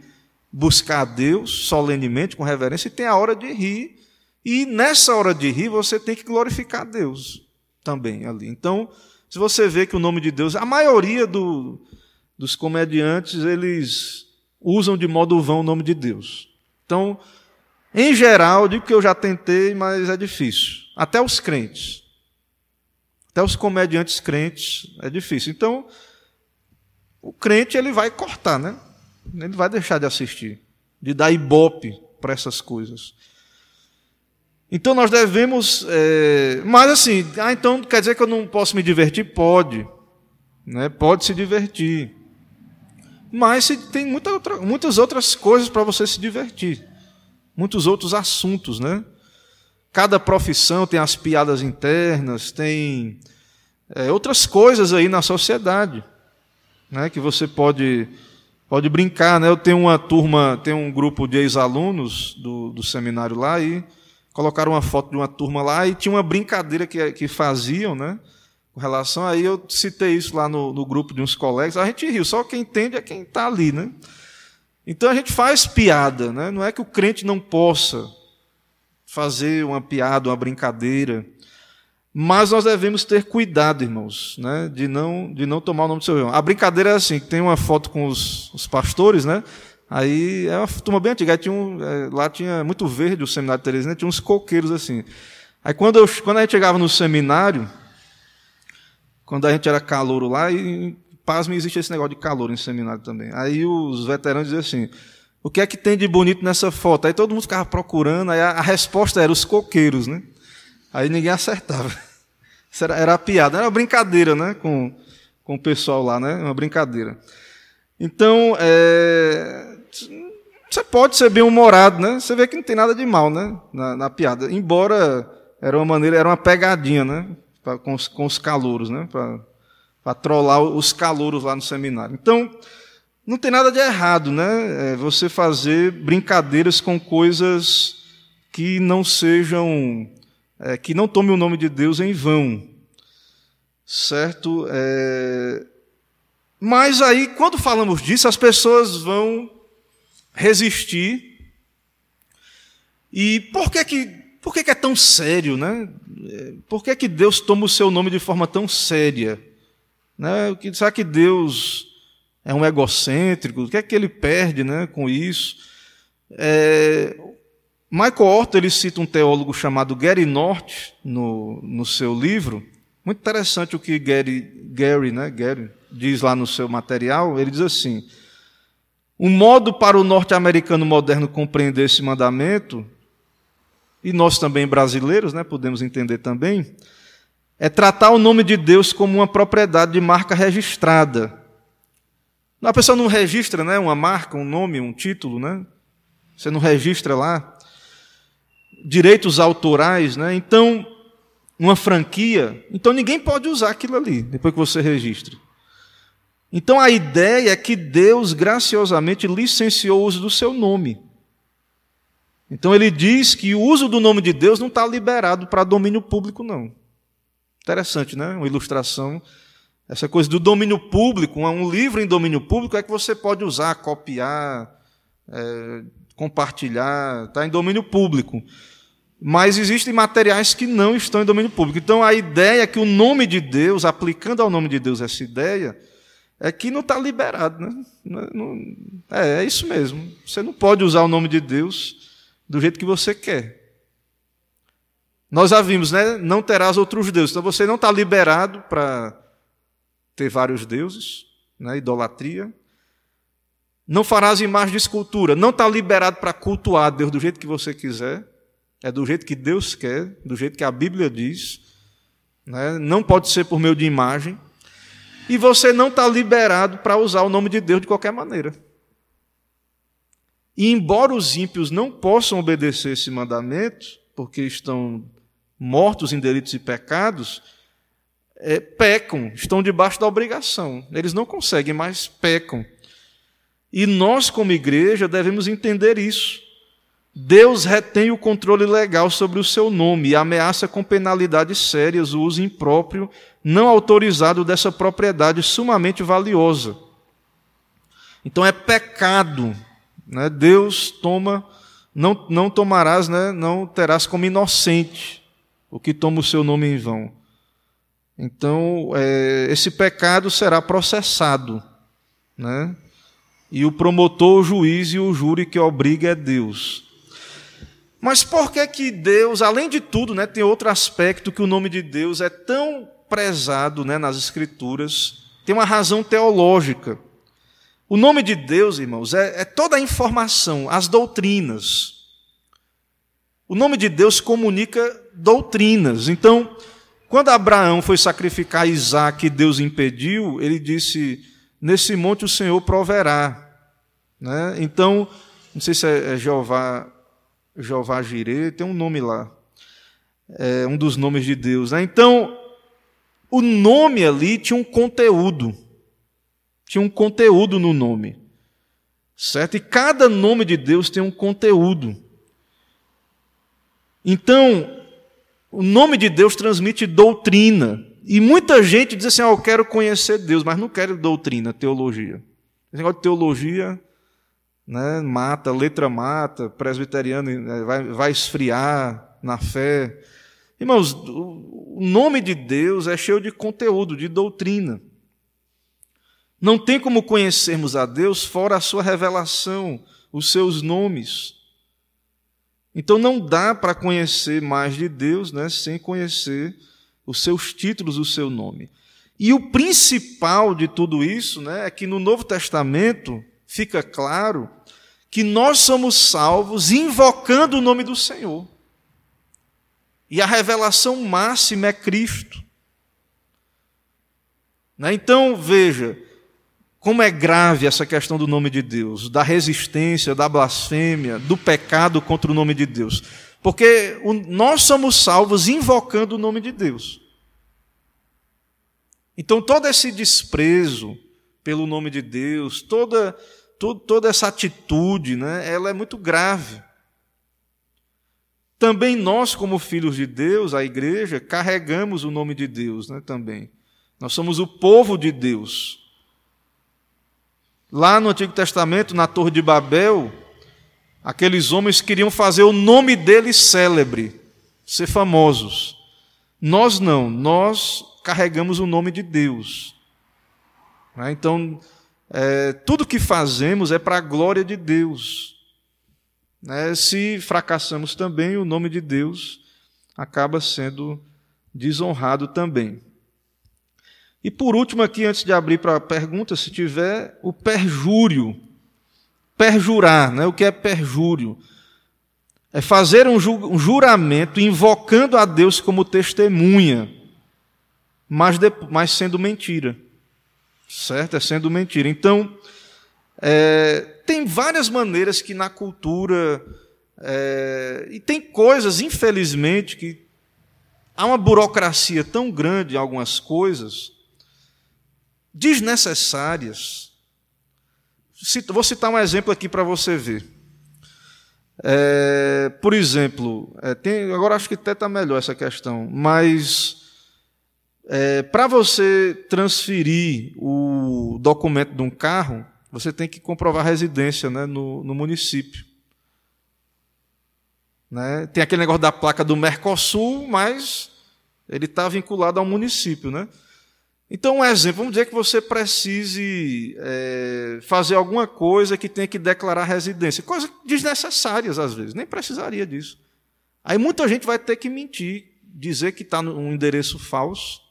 buscar a Deus solenemente, com reverência, e tem a hora de rir. E nessa hora de rir, você tem que glorificar a Deus também ali. Então, se você vê que o nome de Deus, a maioria do, dos comediantes, eles usam de modo vão o nome de Deus. Então, em geral, digo que eu já tentei, mas é difícil. Até os crentes. Até os comediantes crentes é difícil. Então, o crente ele vai cortar, né? Ele vai deixar de assistir, de dar ibope para essas coisas. Então nós devemos, é... mas assim, ah, então quer dizer que eu não posso me divertir? Pode, né? Pode se divertir. Mas tem muita outra, muitas outras coisas para você se divertir. Muitos outros assuntos, né? Cada profissão tem as piadas internas, tem é, outras coisas aí na sociedade, né? Que você pode pode brincar, né? Eu tenho uma turma, tem um grupo de ex-alunos do, do seminário lá e colocaram uma foto de uma turma lá e tinha uma brincadeira que, que faziam, né? Com relação aí, eu citei isso lá no, no grupo de uns colegas, a gente riu, só quem entende é quem está ali, né? Então a gente faz piada, né? não é que o crente não possa fazer uma piada, uma brincadeira, mas nós devemos ter cuidado, irmãos, né? de, não, de não tomar o nome do seu irmão. A brincadeira é assim: tem uma foto com os, os pastores, né? aí é uma turma bem antiga, tinha um, é, lá tinha muito verde o seminário de Teresina, tinha uns coqueiros assim. Aí quando, eu, quando a gente chegava no seminário, quando a gente era calouro lá, e pasme, existe esse negócio de calor em seminário também. Aí os veteranos diziam assim: o que é que tem de bonito nessa foto? Aí todo mundo ficava procurando, aí a, a resposta era os coqueiros, né? Aí ninguém acertava. [LAUGHS] Isso era, era a piada, era uma brincadeira, né? Com, com o pessoal lá, né? Uma brincadeira. Então, é, você pode ser bem humorado, né? Você vê que não tem nada de mal, né? Na, na piada. Embora era uma maneira, era uma pegadinha, né? pra, com, os, com os calouros, né? Para trollar os calouros lá no seminário. Então, não tem nada de errado, né? É você fazer brincadeiras com coisas que não sejam, é, que não tome o nome de Deus em vão, certo? É... Mas aí, quando falamos disso, as pessoas vão resistir. E por que que por que, que é tão sério, né? Por que, que Deus toma o seu nome de forma tão séria? Né? Será que Deus é um egocêntrico? O que é que ele perde né, com isso? É, Michael Orton ele cita um teólogo chamado Gary North no, no seu livro. Muito interessante o que Gary, Gary, né, Gary diz lá no seu material. Ele diz assim: um modo para o norte-americano moderno compreender esse mandamento e nós também brasileiros, né, podemos entender também, é tratar o nome de Deus como uma propriedade de marca registrada. A pessoa não registra né, uma marca, um nome, um título, né? Você não registra lá. Direitos autorais, né? Então, uma franquia. Então, ninguém pode usar aquilo ali, depois que você registre. Então, a ideia é que Deus graciosamente licenciou o uso do seu nome. Então, ele diz que o uso do nome de Deus não está liberado para domínio público, não. Interessante, né? Uma ilustração. Essa coisa do domínio público, um livro em domínio público é que você pode usar, copiar, é, compartilhar, está em domínio público. Mas existem materiais que não estão em domínio público. Então a ideia é que o nome de Deus, aplicando ao nome de Deus essa ideia, é que não está liberado. Né? Não, é, é isso mesmo. Você não pode usar o nome de Deus do jeito que você quer. Nós já vimos, né? Não terás outros deuses. Então você não está liberado para ter vários deuses, né? idolatria. Não farás imagem de escultura. Não está liberado para cultuar Deus do jeito que você quiser. É do jeito que Deus quer, do jeito que a Bíblia diz. Né? Não pode ser por meio de imagem. E você não está liberado para usar o nome de Deus de qualquer maneira. E embora os ímpios não possam obedecer esse mandamento, porque estão mortos em delitos e pecados, é, pecam, estão debaixo da obrigação. Eles não conseguem, mas pecam. E nós, como igreja, devemos entender isso. Deus retém o controle legal sobre o seu nome e ameaça com penalidades sérias o uso impróprio, não autorizado dessa propriedade sumamente valiosa. Então é pecado. Né? Deus toma, não, não tomarás, né? não terás como inocente o que toma o seu nome em vão. Então, é, esse pecado será processado, né? E o promotor, o juiz e o júri que obriga é Deus. Mas por que que Deus, além de tudo, né, tem outro aspecto que o nome de Deus é tão prezado né, nas Escrituras? Tem uma razão teológica. O nome de Deus, irmãos, é, é toda a informação, as doutrinas. O nome de Deus comunica doutrinas. Então, quando Abraão foi sacrificar Isaac e Deus impediu, ele disse: Nesse monte o Senhor proverá. Né? Então, não sei se é, é Jeová, Jeová Jireh, tem um nome lá. É um dos nomes de Deus. Né? Então, o nome ali tinha um conteúdo. Tinha um conteúdo no nome. Certo? E cada nome de Deus tem um conteúdo. Então, o nome de Deus transmite doutrina. E muita gente diz assim: ah, eu quero conhecer Deus, mas não quero doutrina, teologia. Esse negócio de teologia né, mata, letra mata, presbiteriano né, vai, vai esfriar na fé. Irmãos, o nome de Deus é cheio de conteúdo, de doutrina. Não tem como conhecermos a Deus fora a sua revelação, os seus nomes. Então não dá para conhecer mais de Deus né, sem conhecer os seus títulos, o seu nome. E o principal de tudo isso né, é que no Novo Testamento fica claro que nós somos salvos invocando o nome do Senhor. E a revelação máxima é Cristo. Né? Então, veja, como é grave essa questão do nome de Deus, da resistência, da blasfêmia, do pecado contra o nome de Deus. Porque nós somos salvos invocando o nome de Deus. Então, todo esse desprezo pelo nome de Deus, toda, toda essa atitude, né, ela é muito grave. Também nós, como filhos de Deus, a igreja, carregamos o nome de Deus né, também. Nós somos o povo de Deus. Lá no Antigo Testamento, na Torre de Babel, aqueles homens queriam fazer o nome deles célebre, ser famosos. Nós não, nós carregamos o nome de Deus. Né? Então, é, tudo que fazemos é para a glória de Deus. Né? Se fracassamos também, o nome de Deus acaba sendo desonrado também. E por último, aqui, antes de abrir para pergunta, se tiver o perjúrio. Perjurar, né? o que é perjúrio? é fazer um juramento invocando a Deus como testemunha, mas, mas sendo mentira. Certo? É sendo mentira. Então, é, tem várias maneiras que na cultura. É, e tem coisas, infelizmente, que há uma burocracia tão grande em algumas coisas, desnecessárias. Vou citar um exemplo aqui para você ver. É, por exemplo, é, tem, agora acho que até está melhor essa questão, mas é, para você transferir o documento de um carro, você tem que comprovar residência né, no, no município. Né? Tem aquele negócio da placa do Mercosul, mas ele está vinculado ao município. Né? Então, um exemplo, vamos dizer que você precise é, fazer alguma coisa que tenha que declarar residência. Coisas desnecessárias, às vezes, nem precisaria disso. Aí muita gente vai ter que mentir, dizer que está num endereço falso,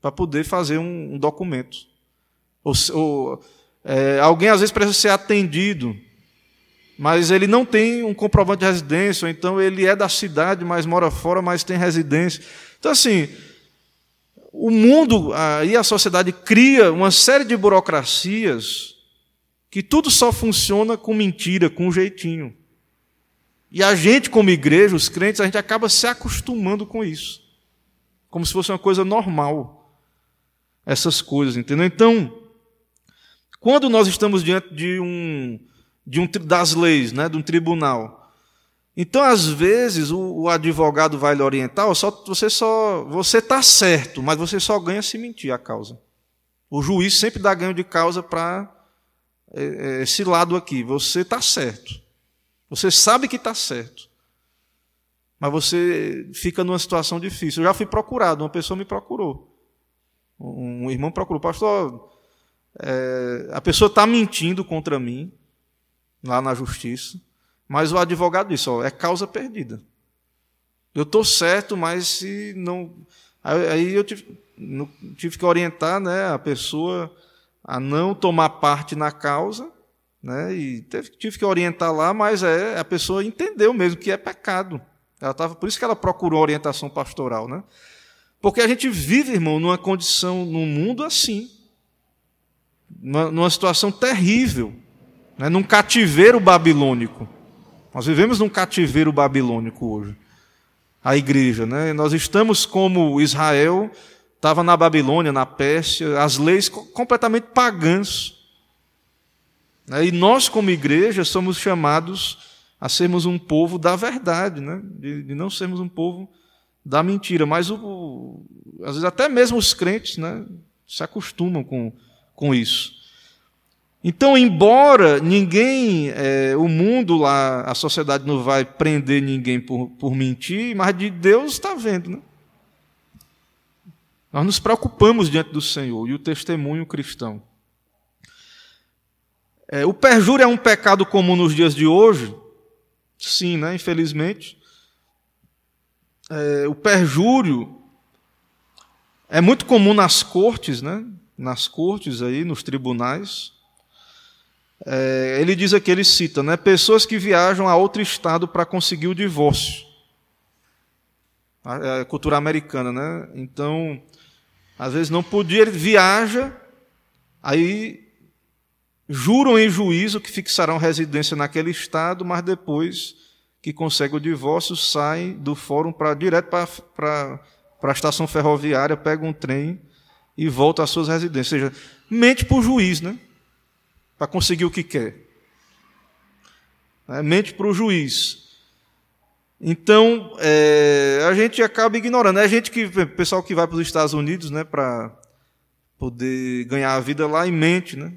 para poder fazer um, um documento. Ou, ou é, alguém, às vezes, precisa ser atendido, mas ele não tem um comprovante de residência, ou então ele é da cidade, mas mora fora, mas tem residência. Então, assim o mundo e a sociedade cria uma série de burocracias que tudo só funciona com mentira, com um jeitinho. E a gente, como igreja, os crentes, a gente acaba se acostumando com isso. Como se fosse uma coisa normal. Essas coisas, entendeu? Então, quando nós estamos diante de um, de um das leis, né, de um tribunal, então, às vezes, o, o advogado vai lhe orientar, só, você só você está certo, mas você só ganha se mentir a causa. O juiz sempre dá ganho de causa para é, é, esse lado aqui. Você está certo. Você sabe que está certo. Mas você fica numa situação difícil. Eu já fui procurado, uma pessoa me procurou. Um irmão procurou, pastor, é, a pessoa está mentindo contra mim, lá na justiça. Mas o advogado disse: ó, é causa perdida. Eu estou certo, mas se não. Aí eu tive, tive, que orientar né, a pessoa a não tomar parte na causa, né, e teve, tive que orientar lá, mas é, a pessoa entendeu mesmo que é pecado. Ela tava, por isso que ela procurou orientação pastoral. Né? Porque a gente vive, irmão, numa condição, num mundo assim, numa, numa situação terrível, né, num cativeiro babilônico. Nós vivemos num cativeiro babilônico hoje. A igreja, né? Nós estamos como Israel estava na Babilônia, na Pérsia, as leis completamente pagãs. Né? E nós, como igreja, somos chamados a sermos um povo da verdade, né? de, de não sermos um povo da mentira. Mas, o, às vezes, até mesmo os crentes né? se acostumam com, com isso. Então, embora ninguém, é, o mundo lá, a sociedade não vai prender ninguém por, por mentir, mas de Deus está vendo, né? Nós nos preocupamos diante do Senhor e o testemunho cristão. É, o perjúrio é um pecado comum nos dias de hoje? Sim, né? Infelizmente. É, o perjúrio é muito comum nas cortes, né? Nas cortes aí, nos tribunais. É, ele diz aqui, ele cita, né, pessoas que viajam a outro estado para conseguir o divórcio. A, a, cultura americana, né? Então, às vezes não podia, ele viaja, aí juram em juízo que fixarão residência naquele estado, mas depois que consegue o divórcio, sai do fórum para direto para a estação ferroviária, pega um trem e volta às suas residências. Ou seja, mente para o juiz, né? Para conseguir o que quer. É, mente para o juiz. Então, é, a gente acaba ignorando. É gente que, pessoal que vai para os Estados Unidos, né, para poder ganhar a vida lá, e mente, né?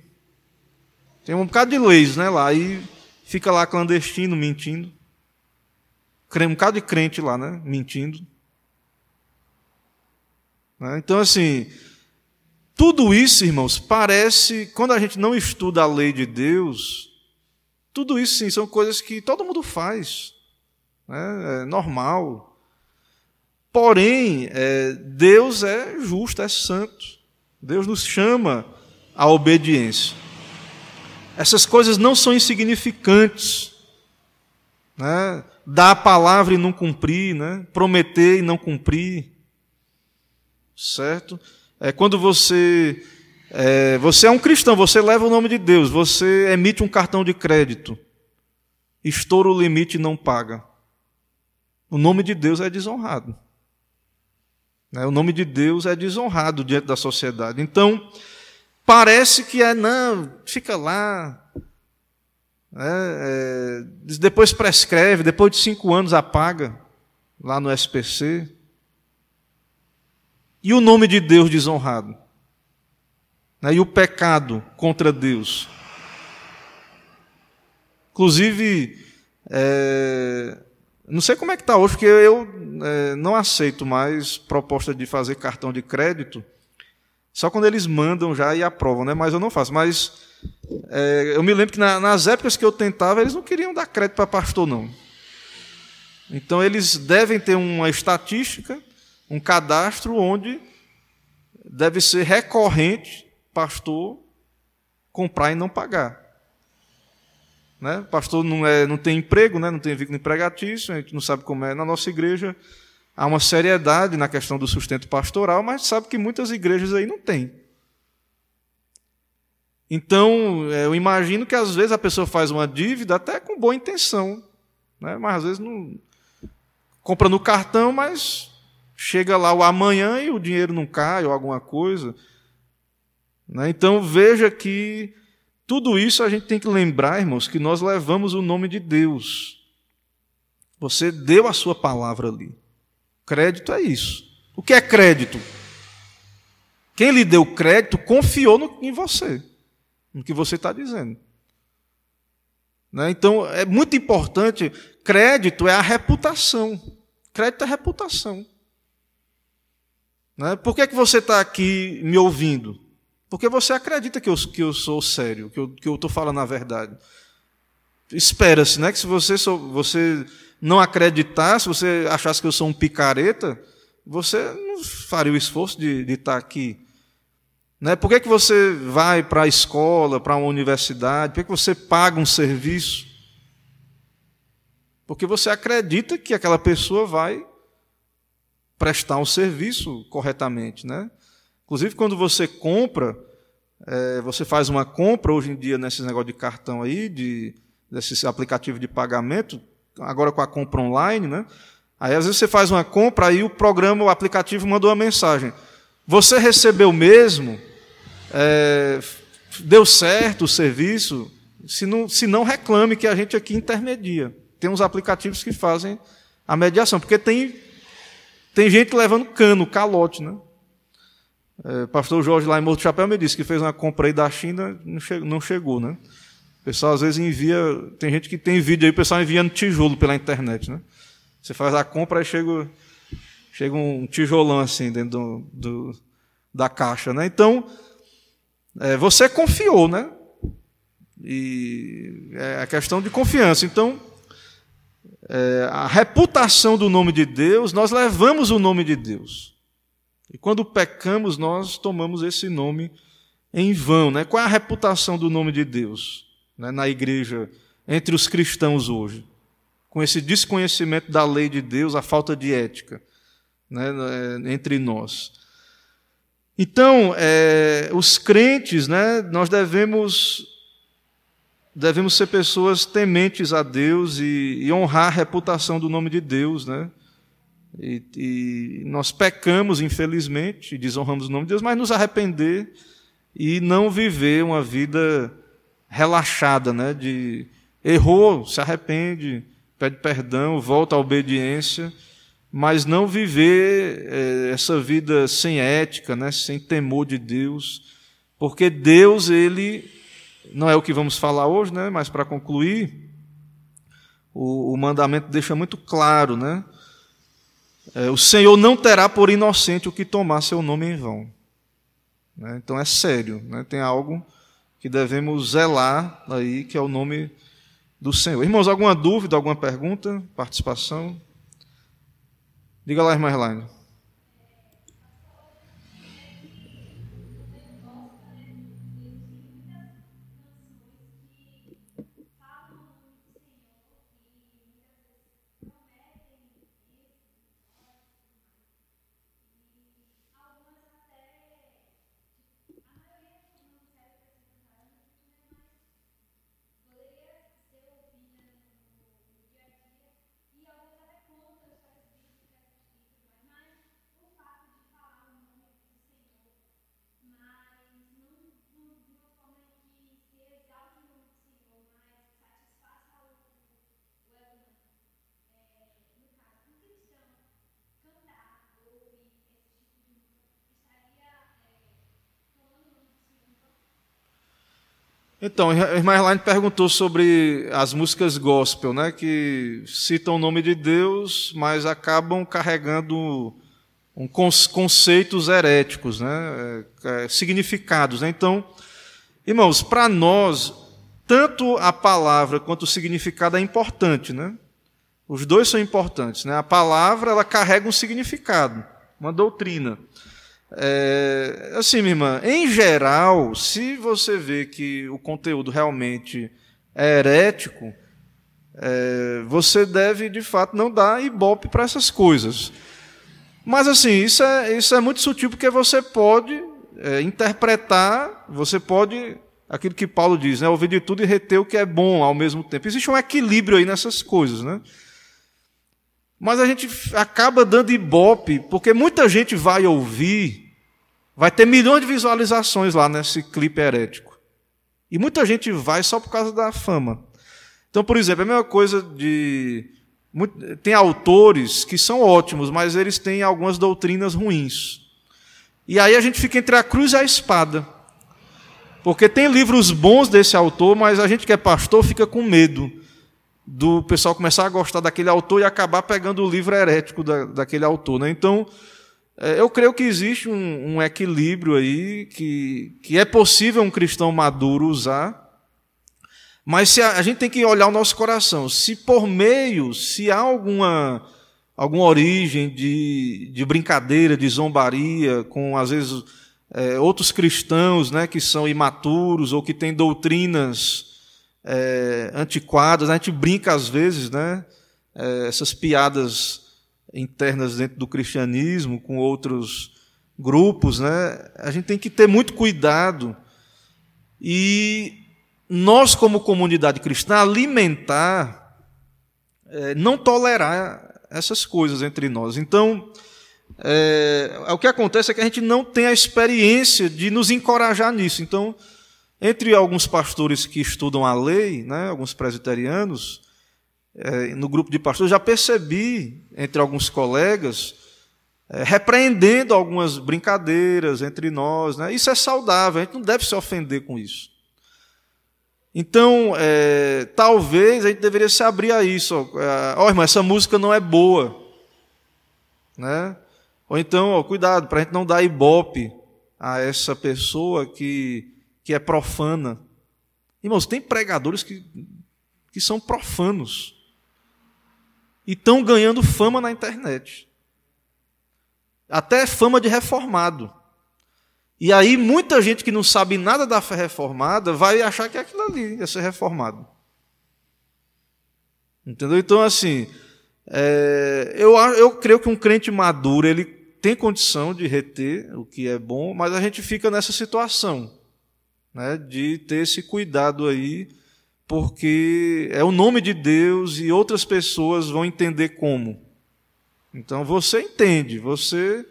Tem um bocado de leis, né, lá, e fica lá clandestino, mentindo. Um bocado de crente lá, né, mentindo. Né? Então, assim, tudo isso, irmãos, parece, quando a gente não estuda a lei de Deus, tudo isso sim são coisas que todo mundo faz, né? é normal. Porém, é, Deus é justo, é santo. Deus nos chama à obediência. Essas coisas não são insignificantes. Né? dar a palavra e não cumprir, né? prometer e não cumprir. Certo? É quando você é, você é um cristão, você leva o nome de Deus, você emite um cartão de crédito, estoura o limite e não paga. O nome de Deus é desonrado. Né? O nome de Deus é desonrado diante da sociedade. Então, parece que é, não, fica lá. É, é, depois prescreve, depois de cinco anos apaga, lá no SPC. E o nome de Deus desonrado? Né? E o pecado contra Deus? Inclusive, é, não sei como é que está hoje, porque eu é, não aceito mais proposta de fazer cartão de crédito, só quando eles mandam já e aprovam, né? mas eu não faço. Mas é, eu me lembro que na, nas épocas que eu tentava, eles não queriam dar crédito para pastor, não. Então eles devem ter uma estatística, um cadastro onde deve ser recorrente pastor comprar e não pagar. Né? Pastor não, é, não tem emprego, né? não tem vínculo empregatício, a gente não sabe como é. Na nossa igreja há uma seriedade na questão do sustento pastoral, mas sabe que muitas igrejas aí não têm. Então, é, eu imagino que às vezes a pessoa faz uma dívida até com boa intenção, né? mas às vezes não compra no cartão, mas chega lá o amanhã e o dinheiro não cai ou alguma coisa. Né? Então veja que tudo isso a gente tem que lembrar, irmãos, que nós levamos o nome de Deus. Você deu a sua palavra ali. Crédito é isso. O que é crédito? Quem lhe deu crédito confiou no, em você, no que você está dizendo. Né? Então, é muito importante. Crédito é a reputação. Crédito é reputação. Né? Por que, é que você está aqui me ouvindo? Porque você acredita que eu, que eu sou sério, que eu estou falando a verdade. Espera-se, né? Que se você, você não acreditar, se você achasse que eu sou um picareta, você não faria o esforço de, de estar aqui. Né? Por que, que você vai para a escola, para uma universidade? Por que, que você paga um serviço? Porque você acredita que aquela pessoa vai prestar um serviço corretamente. Né? Inclusive, quando você compra, é, você faz uma compra, hoje em dia, nesses negócios de cartão aí, de, desses aplicativos de pagamento, agora com a compra online, né? Aí, às vezes, você faz uma compra, aí o programa, o aplicativo mandou uma mensagem. Você recebeu mesmo? É, deu certo o serviço? Se não, se não, reclame que a gente aqui intermedia. Tem uns aplicativos que fazem a mediação, porque tem, tem gente levando cano, calote, né? É, pastor Jorge lá em Morro do Chapéu me disse que fez uma compra aí da China, não chegou, não chegou, né? O pessoal às vezes envia, tem gente que tem vídeo aí, o pessoal enviando tijolo pela internet, né? Você faz a compra e chega, chega um tijolão assim dentro do, do da caixa, né? Então, é, você confiou, né? E é a questão de confiança. Então, é, a reputação do nome de Deus, nós levamos o nome de Deus. E quando pecamos, nós tomamos esse nome em vão. Né? Qual é a reputação do nome de Deus né, na igreja, entre os cristãos hoje? Com esse desconhecimento da lei de Deus, a falta de ética né, entre nós. Então, é, os crentes, né, nós devemos, devemos ser pessoas tementes a Deus e, e honrar a reputação do nome de Deus, né? E, e, nós pecamos, infelizmente, desonramos o nome de Deus, mas nos arrepender e não viver uma vida relaxada, né? De errou, se arrepende, pede perdão, volta à obediência, mas não viver é, essa vida sem ética, né? Sem temor de Deus, porque Deus ele não é o que vamos falar hoje, né? Mas para concluir, o, o mandamento deixa muito claro, né? é, o Senhor não terá por inocente o que tomar seu nome em vão. Né? Então é sério, né? tem algo que devemos zelar aí, que é o nome do Senhor. Irmãos, alguma dúvida, alguma pergunta, participação? Diga lá, irmã Elaine. Então, a irmã Erline perguntou sobre as músicas gospel, né, que citam o nome de Deus, mas acabam carregando um conceitos heréticos, né, é, é, significados. Né? Então, irmãos, para nós, tanto a palavra quanto o significado é importante. Né? Os dois são importantes. Né? A palavra ela carrega um significado, uma doutrina. É, assim, minha irmã, em geral, se você vê que o conteúdo realmente é herético, é, você deve, de fato, não dar ibope para essas coisas. Mas, assim, isso é, isso é muito sutil, porque você pode é, interpretar, você pode, aquilo que Paulo diz, né, ouvir de tudo e reter o que é bom ao mesmo tempo. Existe um equilíbrio aí nessas coisas, né? Mas a gente acaba dando ibope, porque muita gente vai ouvir Vai ter milhões de visualizações lá nesse clipe herético. E muita gente vai só por causa da fama. Então, por exemplo, é a mesma coisa de. Tem autores que são ótimos, mas eles têm algumas doutrinas ruins. E aí a gente fica entre a cruz e a espada. Porque tem livros bons desse autor, mas a gente que é pastor fica com medo do pessoal começar a gostar daquele autor e acabar pegando o livro herético da, daquele autor. Né? Então, eu creio que existe um, um, equilíbrio aí que, que é possível um cristão maduro usar, mas se a, a, gente tem que olhar o nosso coração. Se por meio, se há alguma, alguma origem de, de brincadeira, de zombaria, com às vezes é, outros cristãos né, que são imaturos ou que têm doutrinas é, antiquadas, a gente brinca às vezes, né, é, essas piadas internas dentro do cristianismo, com outros grupos, né? A gente tem que ter muito cuidado e nós, como comunidade cristã, alimentar, é, não tolerar essas coisas entre nós. Então, é, o que acontece é que a gente não tem a experiência de nos encorajar nisso. Então, entre alguns pastores que estudam a lei, né, alguns presbiterianos, é, no grupo de pastores, já percebi entre alguns colegas é, repreendendo algumas brincadeiras entre nós. Né? Isso é saudável, a gente não deve se ofender com isso. Então, é, talvez a gente deveria se abrir a isso. Ó, oh, irmão, essa música não é boa. Né? Ou então, ó, cuidado, para a gente não dar ibope a essa pessoa que, que é profana. Irmãos, tem pregadores que, que são profanos e estão ganhando fama na internet. Até fama de reformado. E aí muita gente que não sabe nada da fé reformada vai achar que é aquilo ali é ser reformado. Entendeu? Então, assim, é, eu, eu creio que um crente maduro ele tem condição de reter o que é bom, mas a gente fica nessa situação né, de ter esse cuidado aí porque é o nome de Deus e outras pessoas vão entender como. Então você entende, você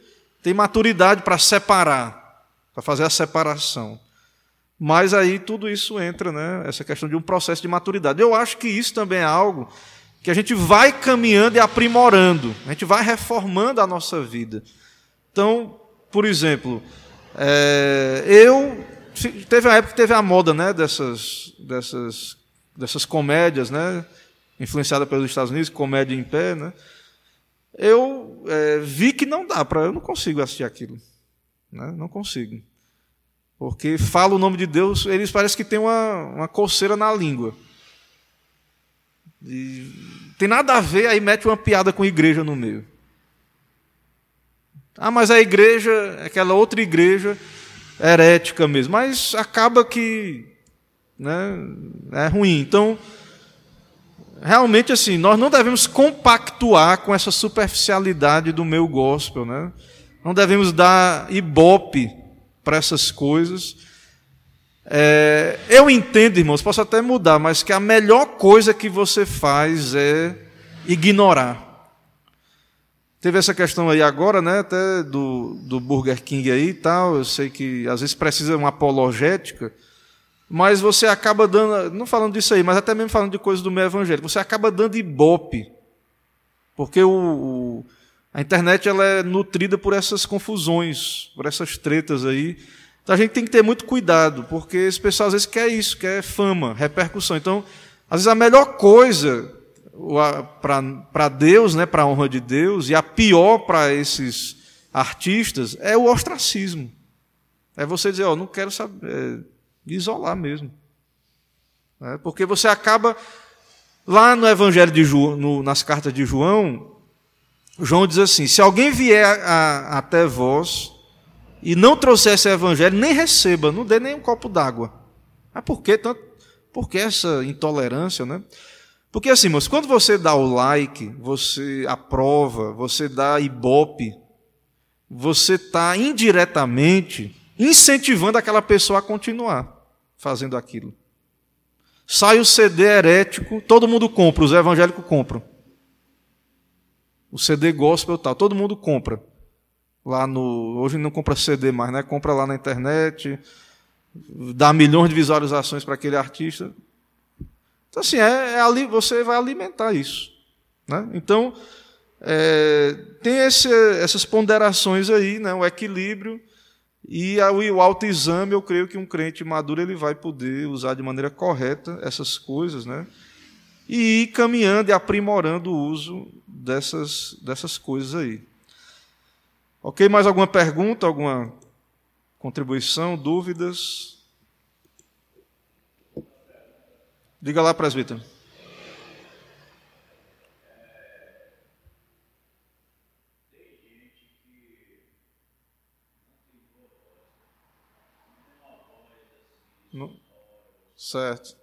tem maturidade para separar, para fazer a separação. Mas aí tudo isso entra, né? Essa questão de um processo de maturidade. Eu acho que isso também é algo que a gente vai caminhando e aprimorando, a gente vai reformando a nossa vida. Então, por exemplo, é, eu teve uma época que teve a moda, né, dessas dessas dessas comédias, né, influenciada pelos Estados Unidos, comédia em pé, né, eu é, vi que não dá para, eu não consigo assistir aquilo, né, não consigo, porque fala o nome de Deus, eles parecem que tem uma, uma coceira na língua, e tem nada a ver, aí mete uma piada com igreja no meio. Ah, mas a igreja, aquela outra igreja herética mesmo, mas acaba que né, é ruim. Então, realmente assim, nós não devemos compactuar com essa superficialidade do meu gospel, né? Não devemos dar ibope para essas coisas. É, eu entendo, irmãos, posso até mudar, mas que a melhor coisa que você faz é ignorar. Teve essa questão aí agora, né, até do, do Burger King aí e tal. Eu sei que às vezes precisa uma apologética mas você acaba dando, não falando disso aí, mas até mesmo falando de coisas do meu evangelho, você acaba dando ibope, porque o, a internet ela é nutrida por essas confusões, por essas tretas aí, Então a gente tem que ter muito cuidado, porque esse pessoal às vezes quer isso, quer fama, repercussão. Então, às vezes a melhor coisa para Deus, né, para a honra de Deus, e a pior para esses artistas é o ostracismo. É você dizer, ó, oh, não quero saber, é, isolar mesmo. É, porque você acaba, lá no Evangelho de João, no, nas cartas de João, João diz assim: se alguém vier a, a, até vós e não trouxer esse Evangelho, nem receba, não dê nem um copo d'água. Mas por que tanto? Por que essa intolerância, né? Porque assim, moço, quando você dá o like, você aprova, você dá ibope, você está indiretamente incentivando aquela pessoa a continuar fazendo aquilo. Sai o CD herético, todo mundo compra, os evangélicos compram. O CD gospel tal, todo mundo compra. Lá no, hoje não compra CD mais, né? Compra lá na internet, dá milhões de visualizações para aquele artista. Então, assim, é, é ali, você vai alimentar isso. Né? Então, é, tem esse, essas ponderações aí, né? o equilíbrio e o autoexame, eu creio que um crente maduro ele vai poder usar de maneira correta essas coisas, né? E ir caminhando e aprimorando o uso dessas, dessas coisas aí. Ok? Mais alguma pergunta, alguma contribuição, dúvidas? Diga lá, presbítero. Certo.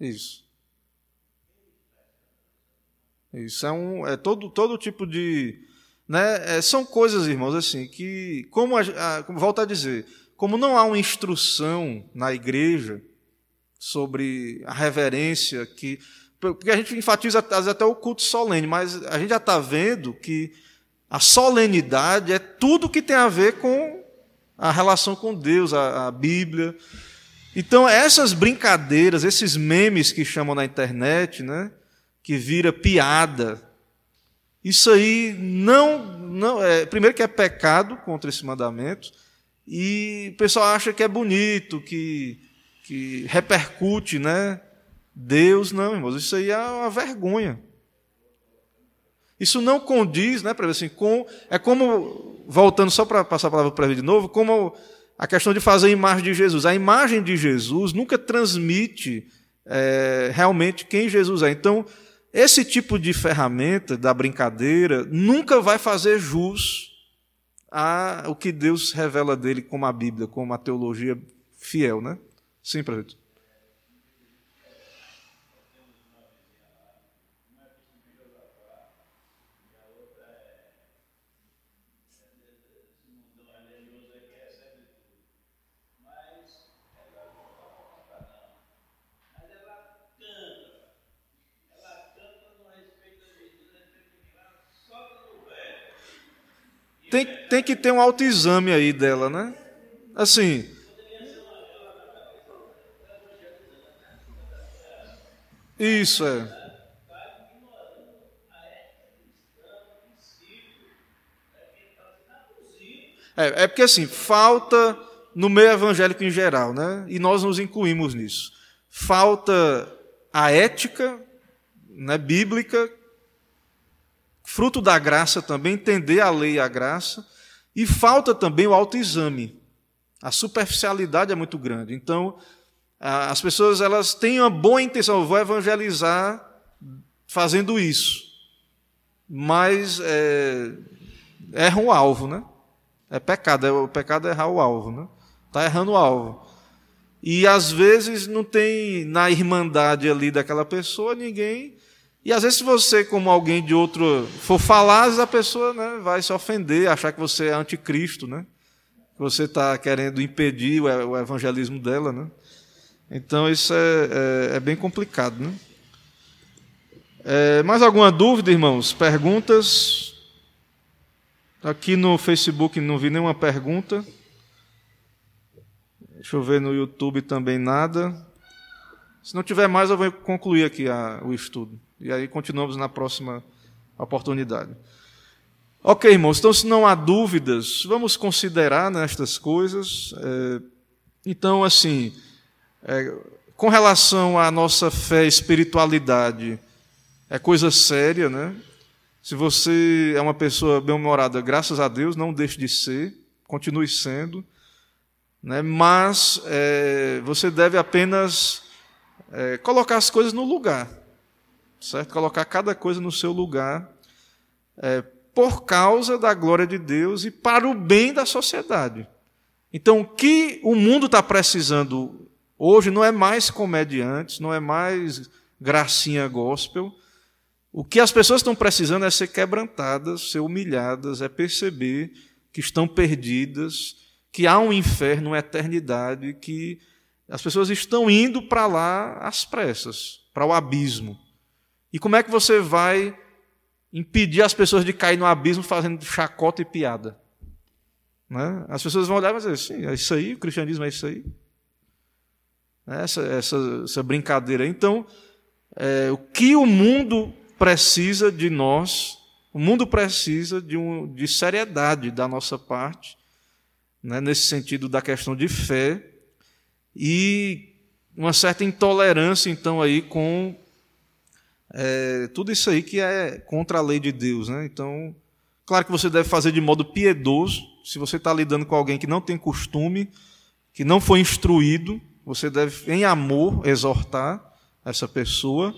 Isso. Isso é um é todo todo tipo de né? É, são coisas, irmãos, assim, que, como, a, a, volto a dizer, como não há uma instrução na igreja sobre a reverência que. Porque a gente enfatiza até o culto solene, mas a gente já está vendo que a solenidade é tudo que tem a ver com a relação com Deus, a, a Bíblia. Então, essas brincadeiras, esses memes que chamam na internet, né, que vira piada, isso aí não, não é, primeiro que é pecado contra esse mandamento e o pessoal acha que é bonito, que, que repercute, né? Deus não, irmãos, isso aí é uma vergonha. Isso não condiz, né, para ver assim, com é como voltando só para passar a palavra para ver de novo, como a questão de fazer a imagem de Jesus. A imagem de Jesus nunca transmite é, realmente quem Jesus é. Então, esse tipo de ferramenta da brincadeira nunca vai fazer jus ao que Deus revela dele como a Bíblia, como a teologia fiel, né? Sim, prefeito. Tem, tem que ter um autoexame aí dela, né? Assim. Isso é. É, é porque assim, falta no meio evangélico em geral, né? E nós nos incluímos nisso. Falta a ética né, bíblica fruto da graça também, entender a lei e a graça, e falta também o autoexame. A superficialidade é muito grande. Então, as pessoas elas têm uma boa intenção, eu vou evangelizar fazendo isso, mas é, erram o alvo, né? É pecado, é, o pecado é errar o alvo, né? Está errando o alvo. E às vezes não tem na irmandade ali daquela pessoa ninguém e às vezes, se você, como alguém de outro, for falar, a pessoa né, vai se ofender, achar que você é anticristo, né? que você está querendo impedir o evangelismo dela. Né? Então, isso é, é, é bem complicado. Né? É, mais alguma dúvida, irmãos? Perguntas? Aqui no Facebook não vi nenhuma pergunta. Deixa eu ver no YouTube também nada. Se não tiver mais, eu vou concluir aqui a, o estudo. E aí continuamos na próxima oportunidade. Ok, irmãos, então se não há dúvidas, vamos considerar nestas coisas. É, então, assim, é, com relação à nossa fé, espiritualidade, é coisa séria, né? Se você é uma pessoa bem-humorada, graças a Deus, não deixe de ser, continue sendo, né? mas é, você deve apenas é, colocar as coisas no lugar, certo? Colocar cada coisa no seu lugar, é, por causa da glória de Deus e para o bem da sociedade. Então, o que o mundo está precisando hoje não é mais comediantes, não é mais gracinha gospel, o que as pessoas estão precisando é ser quebrantadas, ser humilhadas, é perceber que estão perdidas, que há um inferno, uma eternidade, que as pessoas estão indo para lá às pressas, para o abismo. E como é que você vai impedir as pessoas de cair no abismo fazendo chacota e piada? Né? As pessoas vão olhar e vão dizer: sim, é isso aí, o cristianismo é isso aí. Essa, essa, essa brincadeira. Então, é, o que o mundo precisa de nós, o mundo precisa de, um, de seriedade da nossa parte, né, nesse sentido da questão de fé, e uma certa intolerância, então, aí com é, tudo isso aí que é contra a lei de Deus. Né? Então, claro que você deve fazer de modo piedoso, se você está lidando com alguém que não tem costume, que não foi instruído, você deve, em amor, exortar essa pessoa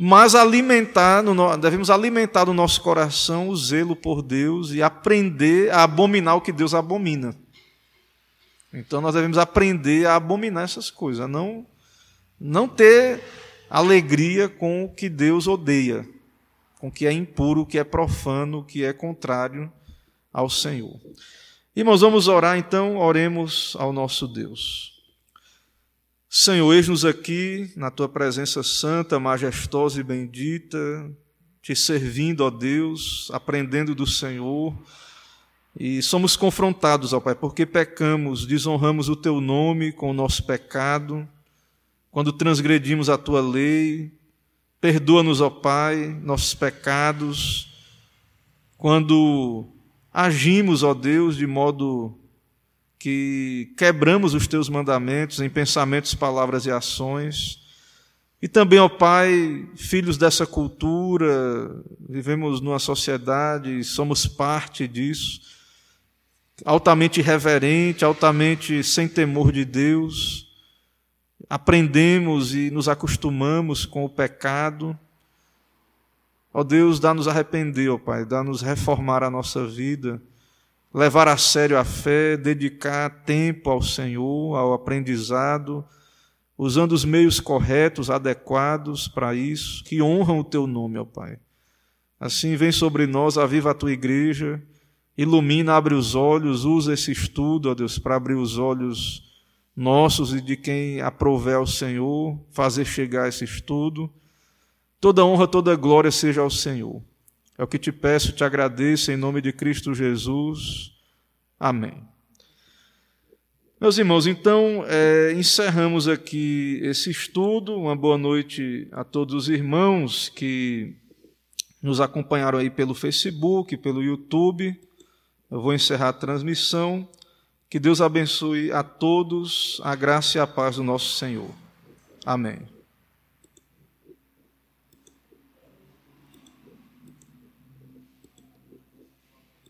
mas alimentar, devemos alimentar no nosso coração o zelo por Deus e aprender a abominar o que Deus abomina. Então nós devemos aprender a abominar essas coisas, a não, não ter alegria com o que Deus odeia, com o que é impuro, o que é profano, o que é contrário ao Senhor. Irmãos, vamos orar então, oremos ao nosso Deus. Senhor, eis-nos aqui na tua presença santa, majestosa e bendita, te servindo, ó Deus, aprendendo do Senhor. E somos confrontados, ó Pai, porque pecamos, desonramos o teu nome com o nosso pecado, quando transgredimos a tua lei. Perdoa-nos, ó Pai, nossos pecados, quando agimos, ó Deus, de modo que quebramos os teus mandamentos em pensamentos, palavras e ações. E também, ó Pai, filhos dessa cultura, vivemos numa sociedade, somos parte disso, altamente reverente, altamente sem temor de Deus. Aprendemos e nos acostumamos com o pecado. Ó Deus, dá-nos arrepender, ó Pai, dá-nos reformar a nossa vida levar a sério a fé, dedicar tempo ao Senhor, ao aprendizado, usando os meios corretos, adequados para isso, que honram o teu nome, ó Pai. Assim, vem sobre nós, aviva a tua igreja, ilumina, abre os olhos, usa esse estudo, ó Deus, para abrir os olhos nossos e de quem aprover ao Senhor, fazer chegar esse estudo. Toda honra, toda glória seja ao Senhor. É o que te peço, te agradeço em nome de Cristo Jesus. Amém. Meus irmãos, então é, encerramos aqui esse estudo. Uma boa noite a todos os irmãos que nos acompanharam aí pelo Facebook, pelo YouTube. Eu vou encerrar a transmissão. Que Deus abençoe a todos, a graça e a paz do nosso Senhor. Amém.